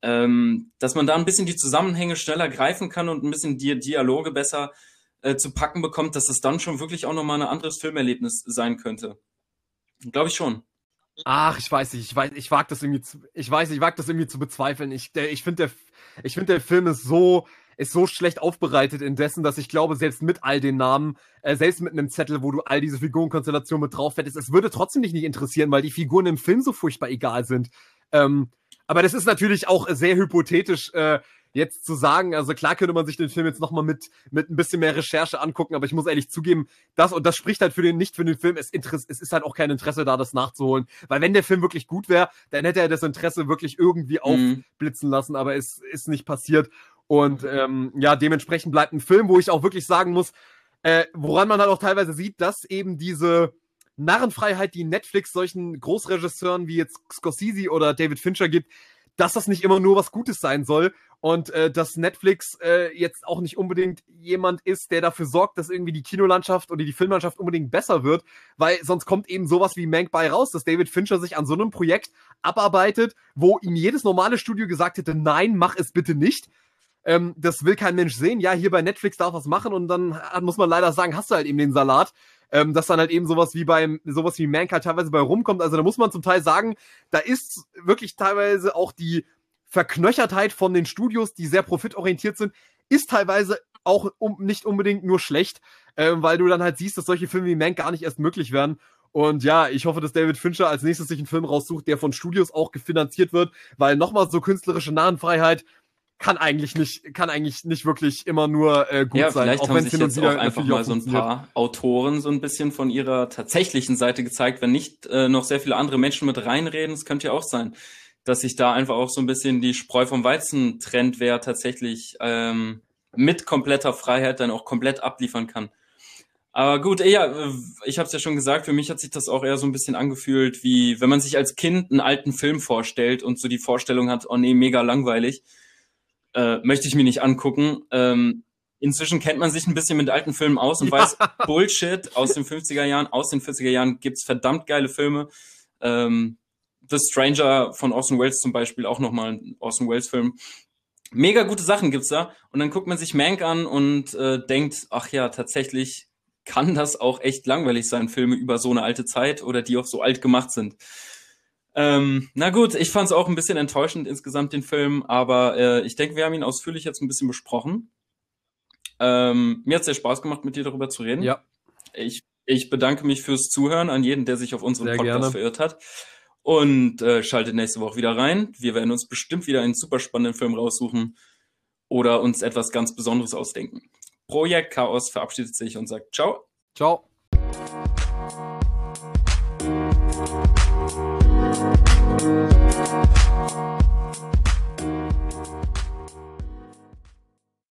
ähm, dass man da ein bisschen die Zusammenhänge schneller greifen kann und ein bisschen die Dialoge besser äh, zu packen bekommt, dass es dann schon wirklich auch nochmal ein anderes Filmerlebnis sein könnte. Glaube ich schon. Ach, ich weiß nicht, ich weiß, ich wag das irgendwie, zu, ich weiß, ich wag das irgendwie zu bezweifeln. Ich, der, ich finde der, ich finde der Film ist so, ist so schlecht aufbereitet indessen, dass ich glaube, selbst mit all den Namen, äh, selbst mit einem Zettel, wo du all diese Figurenkonstellationen mit drauf hättest, es würde trotzdem dich nicht interessieren, weil die Figuren im Film so furchtbar egal sind. Ähm, aber das ist natürlich auch sehr hypothetisch, äh, jetzt zu sagen, also klar könnte man sich den Film jetzt nochmal mit, mit ein bisschen mehr Recherche angucken, aber ich muss ehrlich zugeben, das, und das spricht halt für den, nicht für den Film, es, es ist halt auch kein Interesse da, das nachzuholen. Weil wenn der Film wirklich gut wäre, dann hätte er das Interesse wirklich irgendwie mhm. aufblitzen lassen, aber es ist nicht passiert. Und ähm, ja, dementsprechend bleibt ein Film, wo ich auch wirklich sagen muss, äh, woran man halt auch teilweise sieht, dass eben diese Narrenfreiheit, die Netflix solchen Großregisseuren wie jetzt Scorsese oder David Fincher gibt, dass das nicht immer nur was Gutes sein soll und äh, dass Netflix äh, jetzt auch nicht unbedingt jemand ist, der dafür sorgt, dass irgendwie die Kinolandschaft oder die Filmlandschaft unbedingt besser wird, weil sonst kommt eben sowas wie Mank bei raus, dass David Fincher sich an so einem Projekt abarbeitet, wo ihm jedes normale Studio gesagt hätte, nein, mach es bitte nicht. Ähm, das will kein Mensch sehen. Ja, hier bei Netflix darf was machen und dann muss man leider sagen, hast du halt eben den Salat ähm, dass dann halt eben sowas wie beim, sowas wie Mank halt teilweise bei rumkommt. Also da muss man zum Teil sagen, da ist wirklich teilweise auch die Verknöchertheit von den Studios, die sehr profitorientiert sind, ist teilweise auch um, nicht unbedingt nur schlecht, ähm, weil du dann halt siehst, dass solche Filme wie Mank gar nicht erst möglich werden. Und ja, ich hoffe, dass David Fincher als nächstes sich einen Film raussucht, der von Studios auch gefinanziert wird, weil nochmal so künstlerische Nahenfreiheit kann eigentlich nicht, kann eigentlich nicht wirklich immer nur äh, gut ja, sein. Vielleicht auch haben sich jetzt auch einfach mal so ein paar Autoren so ein bisschen von ihrer tatsächlichen Seite gezeigt, wenn nicht äh, noch sehr viele andere Menschen mit reinreden. Es könnte ja auch sein, dass sich da einfach auch so ein bisschen die Spreu vom Weizen trennt, wer tatsächlich ähm, mit kompletter Freiheit dann auch komplett abliefern kann. Aber gut, ja, ich habe es ja schon gesagt, für mich hat sich das auch eher so ein bisschen angefühlt, wie wenn man sich als Kind einen alten Film vorstellt und so die Vorstellung hat, oh nee, mega langweilig äh, möchte ich mir nicht angucken. Ähm, inzwischen kennt man sich ein bisschen mit alten Filmen aus und ja. weiß, Bullshit aus den 50er Jahren, aus den 40er Jahren gibt's verdammt geile Filme. Ähm, The Stranger von Orson Welles zum Beispiel, auch nochmal ein Orson Welles-Film. Mega gute Sachen gibt's da. Und dann guckt man sich Mank an und äh, denkt, ach ja, tatsächlich kann das auch echt langweilig sein, Filme über so eine alte Zeit oder die auch so alt gemacht sind. Ähm, na gut, ich fand es auch ein bisschen enttäuschend insgesamt, den Film, aber äh, ich denke, wir haben ihn ausführlich jetzt ein bisschen besprochen. Ähm, mir hat sehr Spaß gemacht, mit dir darüber zu reden. Ja. Ich, ich bedanke mich fürs Zuhören an jeden, der sich auf unseren sehr Podcast gerne. verirrt hat. Und äh, schaltet nächste Woche wieder rein. Wir werden uns bestimmt wieder einen super spannenden Film raussuchen oder uns etwas ganz Besonderes ausdenken. Projekt Chaos verabschiedet sich und sagt Ciao. Ciao. Música